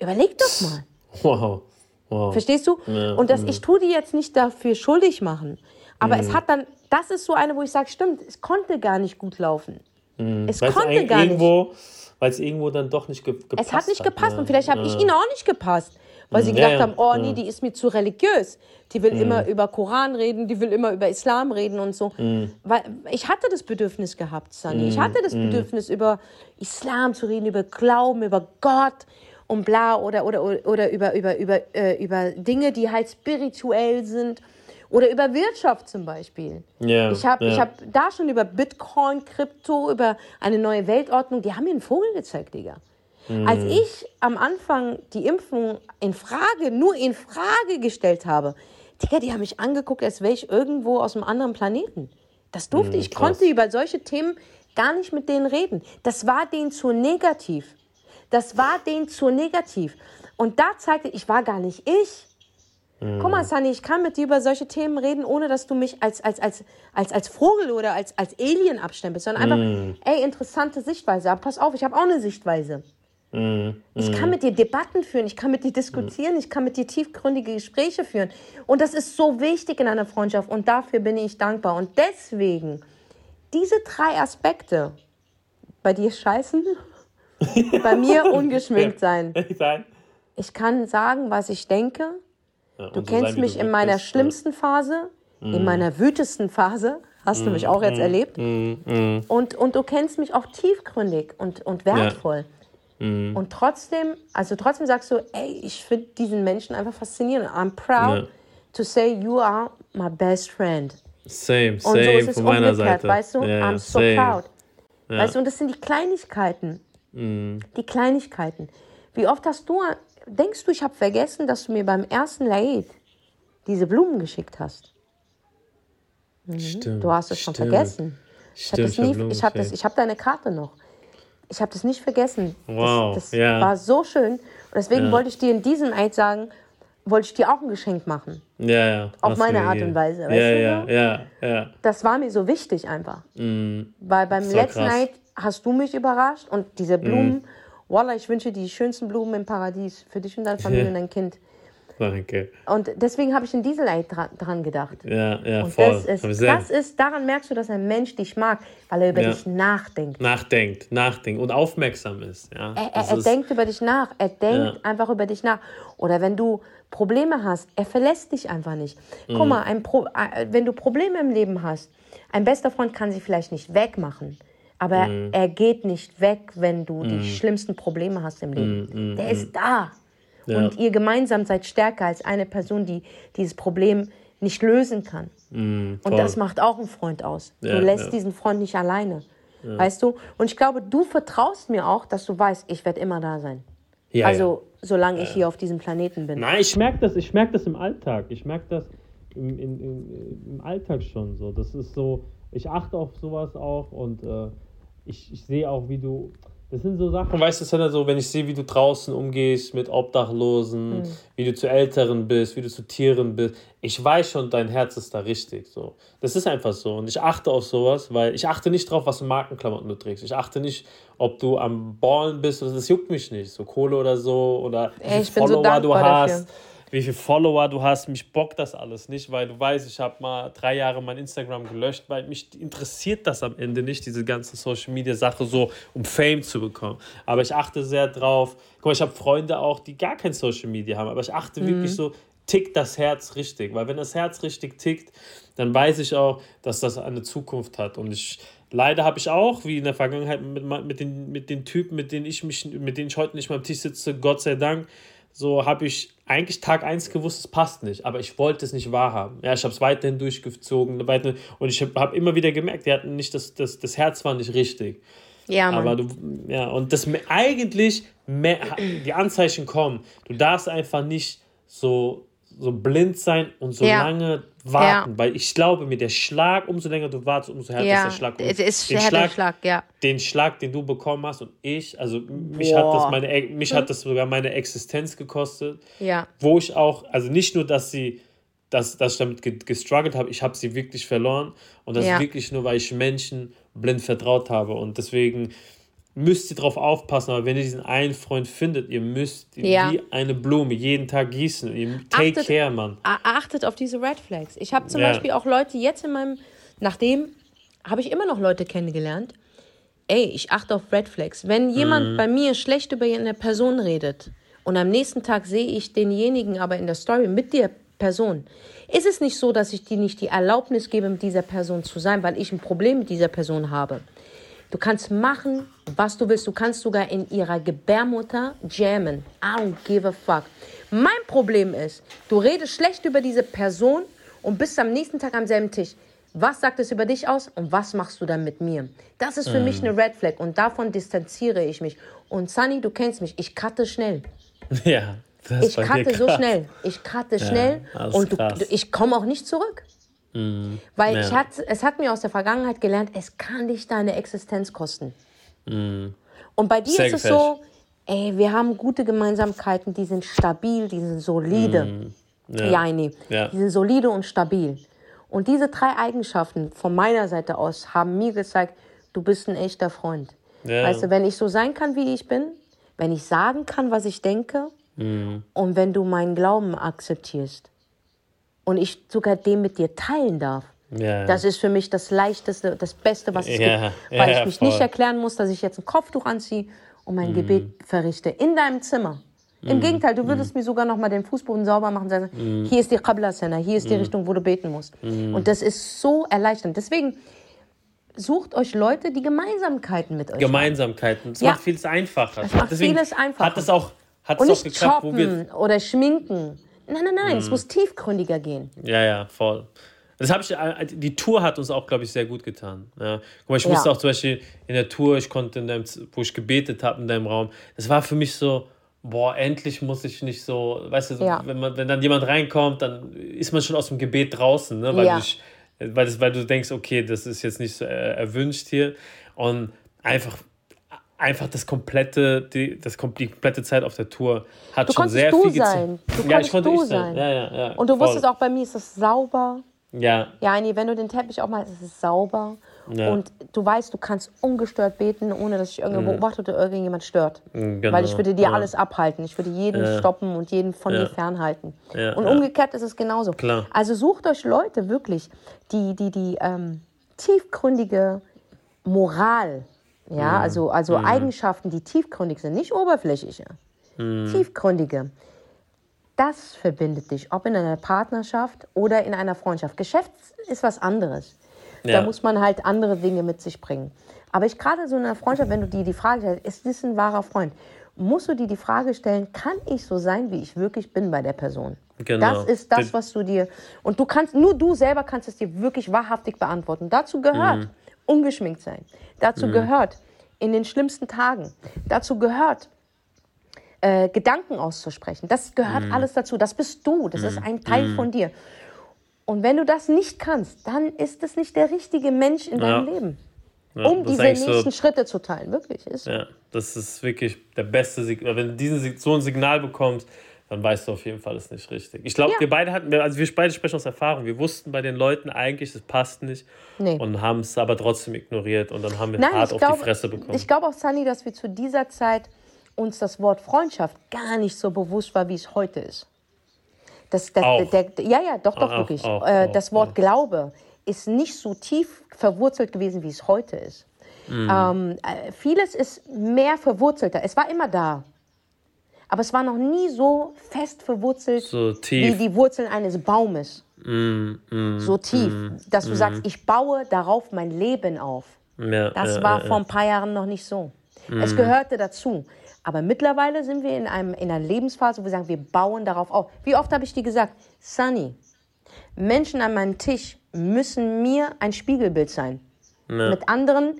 Überleg doch mal. <laughs> Wow. Wow. Verstehst du? und das, ich tue die jetzt nicht dafür schuldig machen. Aber Mhm. es hat dann, das ist so eine, wo ich sage, stimmt, es konnte gar nicht gut laufen. Es Mhm. Weil's konnte eig- gar nicht. irgendwo, Weil es irgendwo dann doch nicht ge gepasst Es hat nicht gepasst ja. und vielleicht habe ich ihnen auch nicht gepasst. Weil sie gedacht ja, haben, oh nee, die ist mir zu religiös. Die will immer über Koran reden, die will immer über Islam reden und so. Weil ich hatte das Bedürfnis gehabt, Sunny. Ich hatte das Bedürfnis, über Islam zu reden, über Glauben, über Gott und bla oder, oder, oder, über, über, über, äh, über Dinge, die halt spirituell sind. Oder über Wirtschaft zum Beispiel. Ja, ich habe ja. ich hab da schon über Bitcoin, Krypto, über eine neue Weltordnung, die haben mir einen Vogel gezeigt, Digga. Als ich am Anfang die Impfung in Frage, nur in Frage gestellt habe, Digga, die haben mich angeguckt, als wäre ich irgendwo aus einem anderen Planeten. Das durfte ich, krass. konnte über solche Themen gar nicht mit denen reden. Das war denen zu negativ. Das war denen zu negativ. Und da zeigte, ich war gar nicht ich. Guck mal, Sunny, ich kann mit dir über solche Themen reden, ohne dass du mich als, als, als, als, als Vogel oder als, als Alien abstempelst, sondern einfach, ey, interessante Sichtweise. Aber pass auf, ich habe auch eine Sichtweise. Ich kann mit dir Debatten führen, ich kann mit dir diskutieren, ich kann mit dir tiefgründige Gespräche führen. Und das ist so wichtig in einer Freundschaft und dafür bin ich dankbar. Und deswegen, diese drei Aspekte, bei dir scheißen, <laughs> bei mir ungeschminkt sein. Ich kann sagen, was ich denke. Du kennst mich in meiner schlimmsten Phase, in meiner wütesten Phase. Hast du mich auch jetzt erlebt? Und, und du kennst mich auch tiefgründig und, und wertvoll. Und trotzdem, also trotzdem sagst du, ey, ich finde diesen Menschen einfach faszinierend. I'm proud Ja. to say you are my best friend. Same, Und so same ist es von meiner Seite. weißt du? Ja, I'm so same. proud. Weißt du, und das sind die Kleinigkeiten. Die Kleinigkeiten. Wie oft hast du, denkst du, ich habe vergessen, dass du mir beim ersten Laid diese Blumen geschickt hast? Stimmt, Du hast es schon stimmt. vergessen. Ich habe Stimmt, das ich hab nie, Blumen ich habe das, ich habe deine Karte noch. Ich habe das nicht vergessen. Wow, das das ja. war so schön. Und deswegen Ja. wollte ich dir in diesem Eid sagen, wollte ich dir auch ein Geschenk machen. Ja, ja. Auf meine Art gegeben. und Weise, Ja, du ja, ja, ja. Das war mir so wichtig einfach. Weil beim So letzten krass. Night hast du mich überrascht und diese Blumen, Wallah, ich wünsche die schönsten Blumen im Paradies für dich und deine <laughs> Familie und dein Kind. Danke. Und deswegen habe ich in diesem Night dran, dran gedacht. Ja, ja, Und voll. das ist, das ist, daran merkst du, dass ein Mensch dich mag, weil er über Ja. dich nachdenkt. Nachdenkt, nachdenkt und aufmerksam ist. Ja. Er, er, er ist- denkt über dich nach. Er denkt Ja. einfach über dich nach. Oder wenn du Probleme hast, er verlässt dich einfach nicht. Mhm. Guck mal, ein Pro, äh, wenn du Probleme im Leben hast, ein bester Freund kann sie vielleicht nicht wegmachen. Aber Mhm. er geht nicht weg, wenn du die schlimmsten Probleme hast im Leben. Der ist da. Ja. Und ihr gemeinsam seid stärker als eine Person, die dieses Problem nicht lösen kann. Und voll. das macht auch einen Freund aus. Ja, du lässt ja. diesen Freund nicht alleine. Weißt du? Und ich glaube, du vertraust mir auch, dass du weißt, ich werde immer da sein. Ja, also, solange ich hier auf diesem Planeten bin. Nein, ich merke das, ich merke das im Alltag. Ich merke das im, in, in, im Alltag schon so. Das ist so, ich achte auf sowas auch und äh, ich, ich sehe auch, wie du. Das sind so Sachen, weißt du, Sandra, so, wenn ich sehe, wie du draußen umgehst mit Obdachlosen, wie du zu Älteren bist, wie du zu Tieren bist, ich weiß schon, dein Herz ist da richtig. So. Das ist einfach so. Und ich achte auf sowas, weil ich achte nicht drauf, was für Markenklamotten du trägst. Ich achte nicht, ob du am Ballen bist oder das juckt mich nicht. So Kohle oder so oder wie Ey, ich bin so Follower du hast dafür. Wie viele Follower du hast. Mich bockt das alles nicht, weil du weißt, ich habe mal drei Jahre mein Instagram gelöscht, weil mich interessiert das am Ende nicht, diese ganze Social Media Sache so, um Fame zu bekommen. Aber ich achte sehr drauf. Guck mal, ich habe Freunde auch, die gar kein Social Media haben, aber ich achte Mhm. wirklich so, tickt das Herz richtig, weil wenn das Herz richtig tickt, dann weiß ich auch, dass das eine Zukunft hat und ich Leider habe ich auch, wie in der Vergangenheit, mit, mit, den, mit den Typen, mit denen ich mich, mit denen ich heute nicht mehr am Tisch sitze, Gott sei Dank, so habe ich eigentlich Tag 1 gewusst, es passt nicht, aber ich wollte es nicht wahrhaben. Ja, ich habe es weiterhin durchgezogen weiterhin, und ich habe hab immer wieder gemerkt, die hatten nicht das, das, das Herz war nicht richtig. Ja, Mann. Aber du, ja, und das eigentlich, mehr, die Anzeichen kommen. Du darfst einfach nicht so, so blind sein und so Ja. lange warten, Ja. weil ich glaube mir, der Schlag, umso länger du wartest, umso härter ist ja, der Schlag. Und es ist den Schlag, Schlag, ja. den Schlag, den du bekommen hast und ich, also mich hat das meine, mich hat das sogar meine Existenz gekostet, Ja. wo ich auch, also nicht nur, dass sie, dass, dass ich damit ge- gestruggelt habe, ich habe sie wirklich verloren und das Ja. wirklich nur, weil ich Menschen blind vertraut habe und deswegen müsst ihr drauf aufpassen, aber wenn ihr diesen einen Freund findet, ihr müsst Ja. wie eine Blume jeden Tag gießen. Ihr, take Achtet- care, Mann. Achtet auf diese Red Flags. Ich habe zum Ja. Beispiel auch Leute jetzt in meinem, nachdem habe ich immer noch Leute kennengelernt. Ey, ich achte auf Red Flags. Wenn jemand bei mir schlecht über eine Person redet und am nächsten Tag sehe ich denjenigen aber in der Story mit der Person, ist es nicht so, dass ich dir nicht die Erlaubnis gebe, mit dieser Person zu sein, weil ich ein Problem mit dieser Person habe. Du kannst machen, was du willst. Du kannst sogar in ihrer Gebärmutter jammen. I don't give a fuck. Mein Problem ist, du redest schlecht über diese Person und bist am nächsten Tag am selben Tisch. Was sagt es über dich aus und was machst du dann mit mir? Das ist für mich eine Red Flag und davon distanziere ich mich. Und Sunny, du kennst mich, ich cutte schnell. <laughs> Ja, das ist Ich cutte so schnell. Ich cutte schnell das ist und du, du, ich komme auch nicht zurück. Weil ich ja. hat, es hat mir aus der Vergangenheit gelernt, es kann dich deine Existenz kosten. Und bei dir Sehr ist es gefällig. so, ey, wir haben gute Gemeinsamkeiten, die sind stabil, die sind solide. Ja. Jaini. Ja. Die sind solide und stabil. Und diese drei Eigenschaften von meiner Seite aus haben mir gezeigt, du bist ein echter Freund. Ja. Weißt du, wenn ich so sein kann, wie ich bin, wenn ich sagen kann, was ich denke Mhm. und wenn du meinen Glauben akzeptierst und ich sogar den mit dir teilen darf, Ja. das ist für mich das Leichteste, das Beste, was es Ja, gibt. Weil ja, ich mich voll. nicht erklären muss, dass ich jetzt ein Kopftuch anziehe und Mhm. mein Gebet verrichte in deinem Zimmer. Im Gegenteil, du würdest mir sogar noch mal den Fußboden sauber machen und sagen, Mhm. hier ist die Qabla-Sena, hier ist die Richtung, wo du beten musst. Und das ist so erleichternd. Deswegen sucht euch Leute, die Gemeinsamkeiten mit euch haben. Gemeinsamkeiten. Es Ja. macht vieles einfacher. Es macht vieles einfacher. Hat es auch, hat Und es auch geklappt, wo wir. oder schminken. Nein, nein, nein, es muss tiefgründiger gehen. Ja, ja, voll. Das habe ich, äh, die Tour hat uns auch, glaube ich, sehr gut getan. Ja. Guck mal, ich Ja. musste auch zum Beispiel in der Tour, ich konnte in deinem, wo ich gebetet habe in deinem Raum, das war für mich so, boah, endlich muss ich nicht so, weißt du, Ja. wenn, man, wenn dann jemand reinkommt, dann ist man schon aus dem Gebet draußen, ne? weil, Ja. du, dich- weil, das, weil du denkst, okay, das ist jetzt nicht so äh, erwünscht hier. Und einfach, einfach das komplette, die, das, die komplette Zeit auf der Tour hat Du schon sehr du viel sein. Du ja, ich konnte du ich sein. sein. Ja, ja, ja. Und du voll. wusstest auch, bei mir ist das sauber. Ja, Ja, nee, wenn du den Teppich auch machst, ist es sauber. Ja. Und du weißt, du kannst ungestört beten, ohne dass sich irgendwo beobachtet oder irgendjemand stört. genau. Weil ich würde dir ja. alles abhalten. Ich würde jeden Ja. stoppen und jeden von dir fernhalten. Und umgekehrt ist es genauso. Klar. Also sucht euch Leute wirklich, die, die, die ähm, tiefgründige Moral, ja, Mhm. also, also Eigenschaften, die tiefgründig sind, nicht oberflächliche, Mhm. tiefgründige. Das verbindet dich, ob in einer Partnerschaft oder in einer Freundschaft. Geschäft ist was anderes. Ja. Da muss man halt andere Dinge mit sich bringen. Aber ich gerade so in einer Freundschaft, wenn du dir die Frage stellst, ist das ein wahrer Freund? Musst du dir die Frage stellen, kann ich so sein, wie ich wirklich bin bei der Person? Genau. Das ist das, Das- was du dir und du kannst nur du selber kannst es dir wirklich wahrhaftig beantworten. Dazu gehört Mhm. Ungeschminkt sein. Dazu gehört in den schlimmsten Tagen. Dazu gehört äh, Gedanken auszusprechen. Das gehört Mhm. alles dazu. Das bist du. Das ist ein Teil von dir. Und wenn du das nicht kannst, dann ist es nicht der richtige Mensch in deinem Ja. Leben. Ja, um diese nächsten so, Schritte zu teilen. Wirklich. Ist ja, das ist wirklich der beste Signal. Wenn du diesen, so ein Signal bekommst, dann weißt du auf jeden Fall, es ist nicht richtig. Ich glaube, Ja. wir beide hatten, also wir beide sprechen aus Erfahrung. Wir wussten bei den Leuten eigentlich, das passt nicht Nee. und haben es aber trotzdem ignoriert und dann haben wir Nein, hart auf die Fresse bekommen. ich glaube auch, Sunny, dass wir zu dieser Zeit uns das Wort Freundschaft gar nicht so bewusst war, wie es heute ist. Das, das. Der, der, ja, ja, doch, doch, Auch, wirklich. auch, äh, auch, das Wort. Glaube ist nicht so tief verwurzelt gewesen, wie es heute ist. Mhm. Ähm, äh, vieles ist mehr verwurzelter. Es war immer da. Aber es war noch nie so fest verwurzelt So wie die Wurzeln eines Baumes. Mm, mm, So tief, dass du sagst, ich baue darauf mein Leben auf. ja, Das ja, war ja, vor ein paar Jahren noch nicht so. Es gehörte dazu. Aber mittlerweile sind wir in, einem, in einer Lebensphase, wo wir sagen, wir bauen darauf auf. Wie oft habe ich dir gesagt, Sunny, Menschen an meinem Tisch müssen mir ein Spiegelbild sein. Mit anderen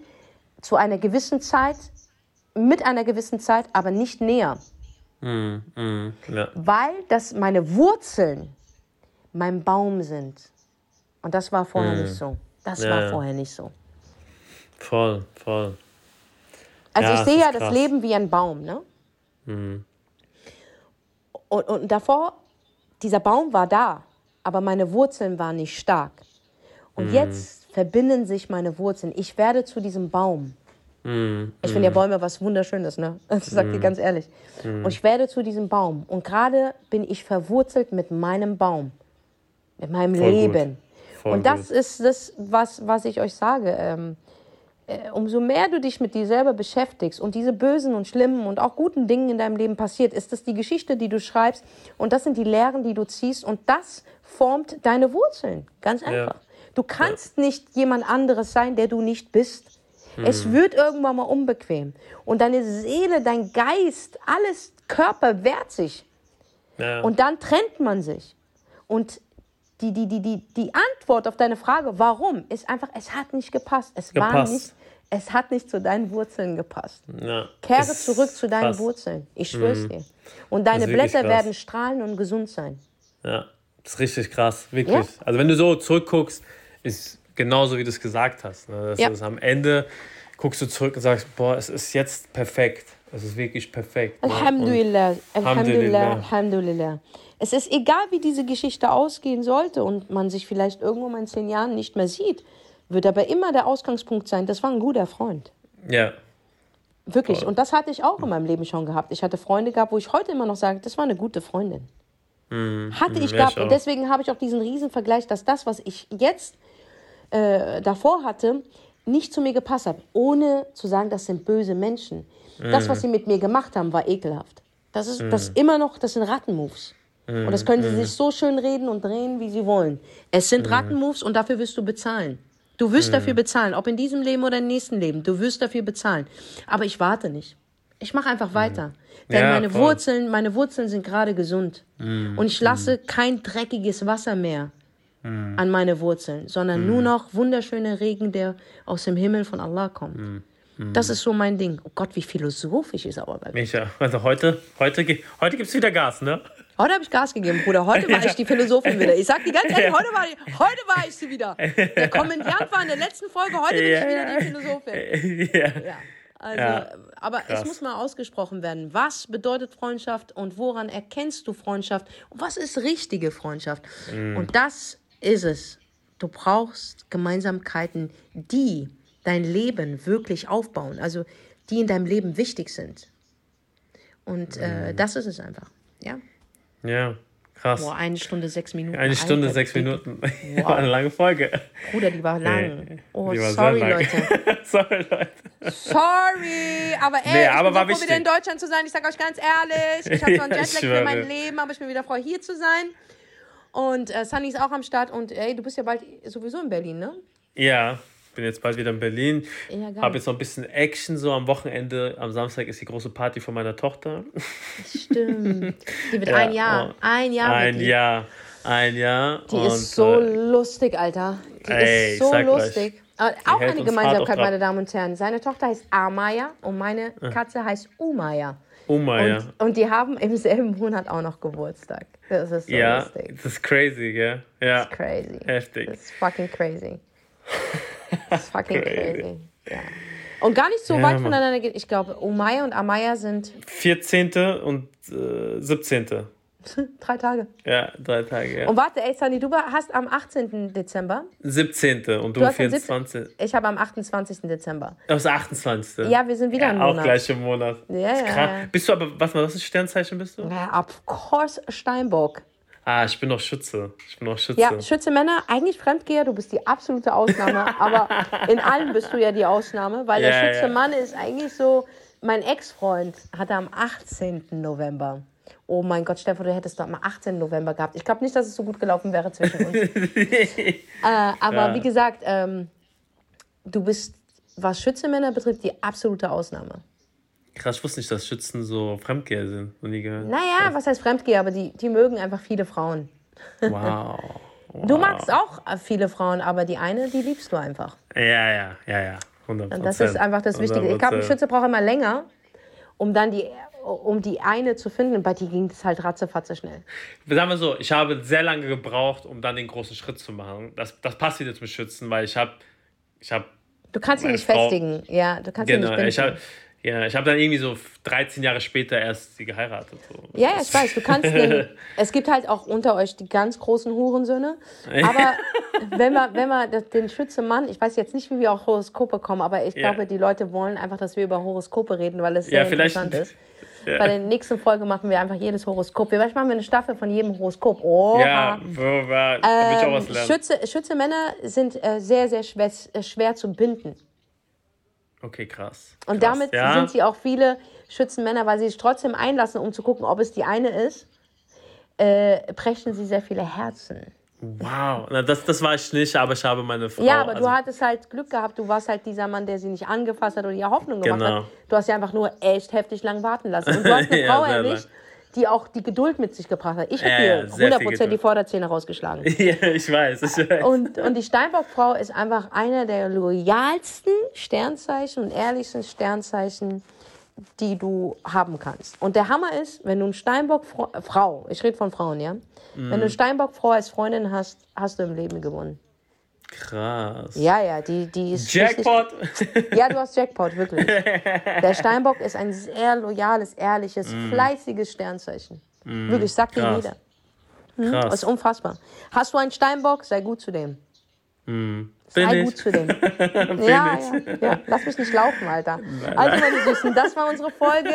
zu einer gewissen Zeit, mit einer gewissen Zeit, aber nicht näher. Mm, mm, ja. Weil das meine Wurzeln mein Baum sind. Und das war vorher nicht so. Das Ja, war vorher nicht so. Voll, voll. Also Ja, ich das sehe ja das krass. Mhm. Leben wie ein Baum, ne? Und, und davor, dieser Baum war da, aber meine Wurzeln waren nicht stark. Und Mhm. jetzt verbinden sich meine Wurzeln. Ich werde zu diesem Baum. Mm, Ich finde ja Bäume was Wunderschönes, ne? <laughs> Das sag ich dir ganz ehrlich. Und ich werde zu diesem Baum. Und gerade bin ich verwurzelt mit meinem Baum, mit meinem Voll. Leben. Und das gut. ist das, was, was ich euch sage. Ähm, äh, umso mehr du dich mit dir selber beschäftigst und diese bösen und schlimmen und auch guten Dingen in deinem Leben passiert, ist das die Geschichte, die du schreibst und das sind die Lehren, die du ziehst und das formt deine Wurzeln. Ganz einfach. Du kannst nicht jemand anderes sein, der du nicht bist. Es Mhm. wird irgendwann mal unbequem. Und deine Seele, dein Geist, alles Körper wehrt sich. Ja. Und dann trennt man sich. Und die, die, die, die, die Antwort auf deine Frage, warum, ist einfach, es hat nicht gepasst. Es war Gepasst. nicht, es hat nicht zu deinen Wurzeln gepasst. ja. Kehre Ist zurück zu deinen krass. Mhm. Wurzeln. Ich schwör's dir. Und deine Blätter krass. werden strahlen und gesund sein. Ja, das ist richtig krass, wirklich. Ja. Also wenn du so zurückguckst, ist genauso wie du es gesagt hast. Ne? Ja. ist am Ende guckst du zurück und sagst, boah, es ist jetzt perfekt. Es ist wirklich perfekt. ne? Alhamdulillah, Alhamdulillah, Alhamdulillah. Alhamdulillah. Es ist egal, wie diese Geschichte ausgehen sollte und man sich vielleicht irgendwo mal in zehn Jahren nicht mehr sieht, wird aber immer der Ausgangspunkt sein, das war ein guter Freund. Ja. Wirklich. Voll. Und das hatte ich auch in meinem Leben schon gehabt. Ich hatte Freunde gehabt, wo ich heute immer noch sage, das war eine gute Freundin. Mm, hatte ich mm, gehabt. Und deswegen habe ich auch diesen Riesenvergleich, dass das, was ich jetzt äh, davor hatte, nicht zu mir gepasst hat. Ohne zu sagen, das sind böse Menschen. Mm. Das, was sie mit mir gemacht haben, war ekelhaft. Das ist, das mm. immer noch, das sind Rattenmoves. Mm. Und das können sie mm. sich so schön reden und drehen, wie sie wollen. Es sind Rattenmoves und dafür wirst du bezahlen. Du wirst mhm. dafür bezahlen, ob in diesem Leben oder im nächsten Leben. Du wirst dafür bezahlen. Aber ich warte nicht. Ich mache einfach mhm. weiter. Denn ja, meine Wurzeln, meine Wurzeln sind gerade gesund. Mhm. Und ich lasse mhm. kein dreckiges Wasser mehr mhm. an meine Wurzeln, sondern nur mhm. noch wunderschöner Regen, der aus dem Himmel von Allah kommt. Das ist so mein Ding. Oh Gott, wie philosophisch ist aber bei mir. Micha, also heute, heute, heute gibt es wieder Gas, ne? Heute habe ich Gas gegeben, Bruder. Heute war <laughs> ich die Philosophin wieder. Ich sag die ganze Zeit, heute war, ich, heute war ich sie wieder. Der Kommentar war in der letzten Folge, heute bin ich wieder die Philosophin. <laughs> Ja. ja. Also, ja, aber krass. es muss mal ausgesprochen werden. Was bedeutet Freundschaft und woran erkennst du Freundschaft? Und was ist richtige Freundschaft? Mm. Und das ist es. Du brauchst Gemeinsamkeiten, die dein Leben wirklich aufbauen, also die in deinem Leben wichtig sind. Und äh, mm. das ist es einfach. Ja. Ja, krass. Boah, eine Stunde, sechs Minuten. Eine Stunde, Alter, sechs Minuten. <laughs> Wow. War eine lange Folge. Bruder, die war lang. Oh, war sorry, lang. Leute. <laughs> sorry, Leute. Sorry, aber ey, nee, aber ich bin so froh, wieder in Deutschland zu sein. Ich sag euch ganz ehrlich, ich habe <laughs> zwar einen Jetlag für mein Leben, aber ich bin wieder froh, hier zu sein. Und äh, Sunny ist auch am Start und ey, du bist ja bald sowieso in Berlin, ne? Ja, bin jetzt bald wieder in Berlin. Ja, habe jetzt noch ein bisschen Action so am Wochenende. Am Samstag ist die große Party von meiner Tochter. Stimmt. Die wird <laughs> ja, ein Jahr. Oh, ein Jahr. Ein Jahr. Ein Jahr. Die und, ist so äh, lustig, Alter. Die ey, ist so lustig. Euch, äh, auch eine Gemeinsamkeit, meine Damen und Herren. Seine Tochter heißt Amaya und meine Katze heißt Umaya. Umaya. Und, und, die haben im selben Monat auch noch Geburtstag. Das ist so ja, lustig. Das ist crazy, gell? Ja. Das ist crazy. Heftig. Das ist fucking crazy. <laughs> Das ist fucking crazy. Ja. Und gar nicht so ja, weit voneinander geht. Ich glaube, Umaya und Amaya sind. 14. und äh, 17. <laughs> drei Tage. Ja, drei Tage, ja. Und warte, ey, Sunny, du hast am 18. Dezember. 17. und du, du 24. Ich habe am 28. Dezember. Das 28. Ja, wir sind wieder ja, im Monat. Auch gleich im Monat. Ja, ja, ja. Bist du aber, was, was ist Sternzeichen bist du? Ja, of course Steinbock. Ah, ich bin noch Schütze. Ich bin noch Schütze. Ja, Schütze Männer, eigentlich Fremdgeher, du bist die absolute Ausnahme, <laughs> aber in allem bist du ja die Ausnahme, weil ja, der Schütze. Mann ist eigentlich so, mein Ex-Freund hatte am 18. November. Oh mein Gott, Stefan, du hättest doch am 18. November gehabt. Ich glaube nicht, dass es so gut gelaufen wäre zwischen uns. <laughs> äh, aber ja. wie gesagt, ähm, du bist, was Schütze Männer betrifft, die absolute Ausnahme. Krass, ich wusste nicht, dass Schützen so Fremdgeher sind. nie gehört. Naja, was heißt Fremdgeher? Aber die, die mögen einfach viele Frauen. Wow. <laughs> wow. Du magst auch viele Frauen, aber die eine, die liebst du einfach. Ja, ja, ja, ja. 100%. Und das ist einfach das Wichtige. Ich glaube, ein Schütze braucht immer länger, um dann die, um die eine zu finden. Bei dir ging es halt ratzefatze schnell. Sagen wir so, ich habe sehr lange gebraucht, um dann den großen Schritt zu machen. Das, das passt jetzt mit Schützen, weil ich habe. Ich hab du kannst ihn nicht Frau, festigen. Ja, du kannst genau, ihn nicht binden. Ja, ich habe dann irgendwie so 13 Jahre später erst sie geheiratet. So. Ja, ja, ich weiß, du kannst den, <laughs> es gibt halt auch unter euch die ganz großen Hurensöhne. Aber wenn wir, wenn wir den Schützemann, ich weiß jetzt nicht, wie wir auf Horoskope kommen, aber ich ja. glaube, die Leute wollen einfach, dass wir über Horoskope reden, weil es sehr ja, interessant ist. Ja. Bei der nächsten Folge machen wir einfach jedes Horoskop. Vielleicht machen wir eine Staffel von jedem Horoskop. Oh, ja, war, ähm, ich auch was lernen. Schütze, Schütze Männer sind äh, sehr, sehr schwer, äh, schwer zu binden. Okay, krass. Und krass, damit ja. sind sie auch viele Schützenmänner, weil sie sich trotzdem einlassen, um zu gucken, ob es die eine ist, äh, brechen sie sehr viele Herzen. Wow, Na, das, das war ich nicht, aber ich habe meine Frau. Ja, aber also, du hattest halt Glück gehabt. Du warst halt dieser Mann, der sie nicht angefasst hat oder ihr Hoffnung gemacht genau. hat. Du hast sie einfach nur echt heftig lang warten lassen. Und du hast <laughs> eine ja, Frau erwischt, die auch die Geduld mit sich gebracht hat. Ich habe ja, dir 100% die Vorderzähne rausgeschlagen. <laughs> Ja, ich weiß, ich weiß. Und, und die Steinbock-Frau ist einfach einer der loyalsten Sternzeichen und ehrlichsten Sternzeichen, die du haben kannst. Und der Hammer ist, wenn du einen Steinbock-Frau, ich rede von Frauen, ja? Mm. Wenn du eine Steinbock-Frau als Freundin hast, hast du im Leben gewonnen. Krass. Ja, ja, die, die ist. Jackpot! Richtig, ja, du hast Jackpot, wirklich. <laughs> Der Steinbock ist ein sehr loyales, ehrliches, mm. fleißiges Sternzeichen. Mm. Wirklich, sagt dir jeder. Das Krass. ist unfassbar. Hast du einen Steinbock? Sei gut zu dem. Bin Sei gut zu dem. <laughs> ja, ja, ja. Lass mich nicht laufen, Alter. Also, meine Süßen, das war unsere Folge.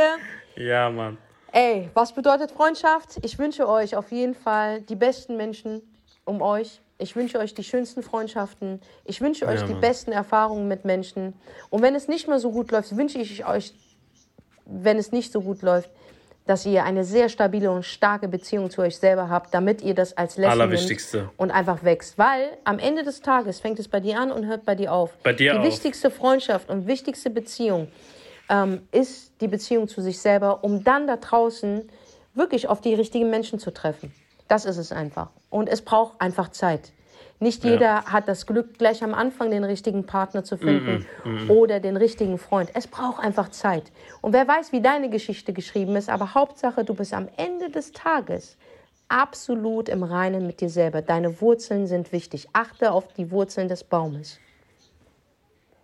Ja, Mann. Ey, was bedeutet Freundschaft? Ich wünsche euch auf jeden Fall die besten Menschen um euch. Ich wünsche euch die schönsten Freundschaften. Ich wünsche euch die Mann. besten Erfahrungen mit Menschen. Und wenn es nicht mehr so gut läuft, wünsche ich euch, wenn es nicht so gut läuft, dass ihr eine sehr stabile und starke Beziehung zu euch selber habt, damit ihr das als Lesson Allerwichtigste. nimmt und einfach wächst. Weil am Ende des Tages fängt es bei dir an und hört bei dir auf. Bei dir die auf. wichtigste Freundschaft und wichtigste Beziehung ähm, ist die Beziehung zu sich selber, um dann da draußen wirklich auf die richtigen Menschen zu treffen. Das ist es einfach. Und es braucht einfach Zeit. Nicht jeder hat das Glück, gleich am Anfang den richtigen Partner zu finden oder den richtigen Freund. Es braucht einfach Zeit. Und wer weiß, wie deine Geschichte geschrieben ist, aber Hauptsache, du bist am Ende des Tages absolut im Reinen mit dir selber. Deine Wurzeln sind wichtig. Achte auf die Wurzeln des Baumes.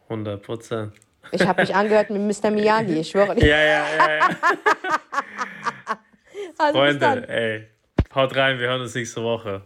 100 Prozent. Ich habe mich <laughs> angehört mit Mr. Miyagi, ich schwöre. Ja, ja, ja, ja. <laughs> Also. Freunde, ey. Haut rein, wir hören uns nächste Woche.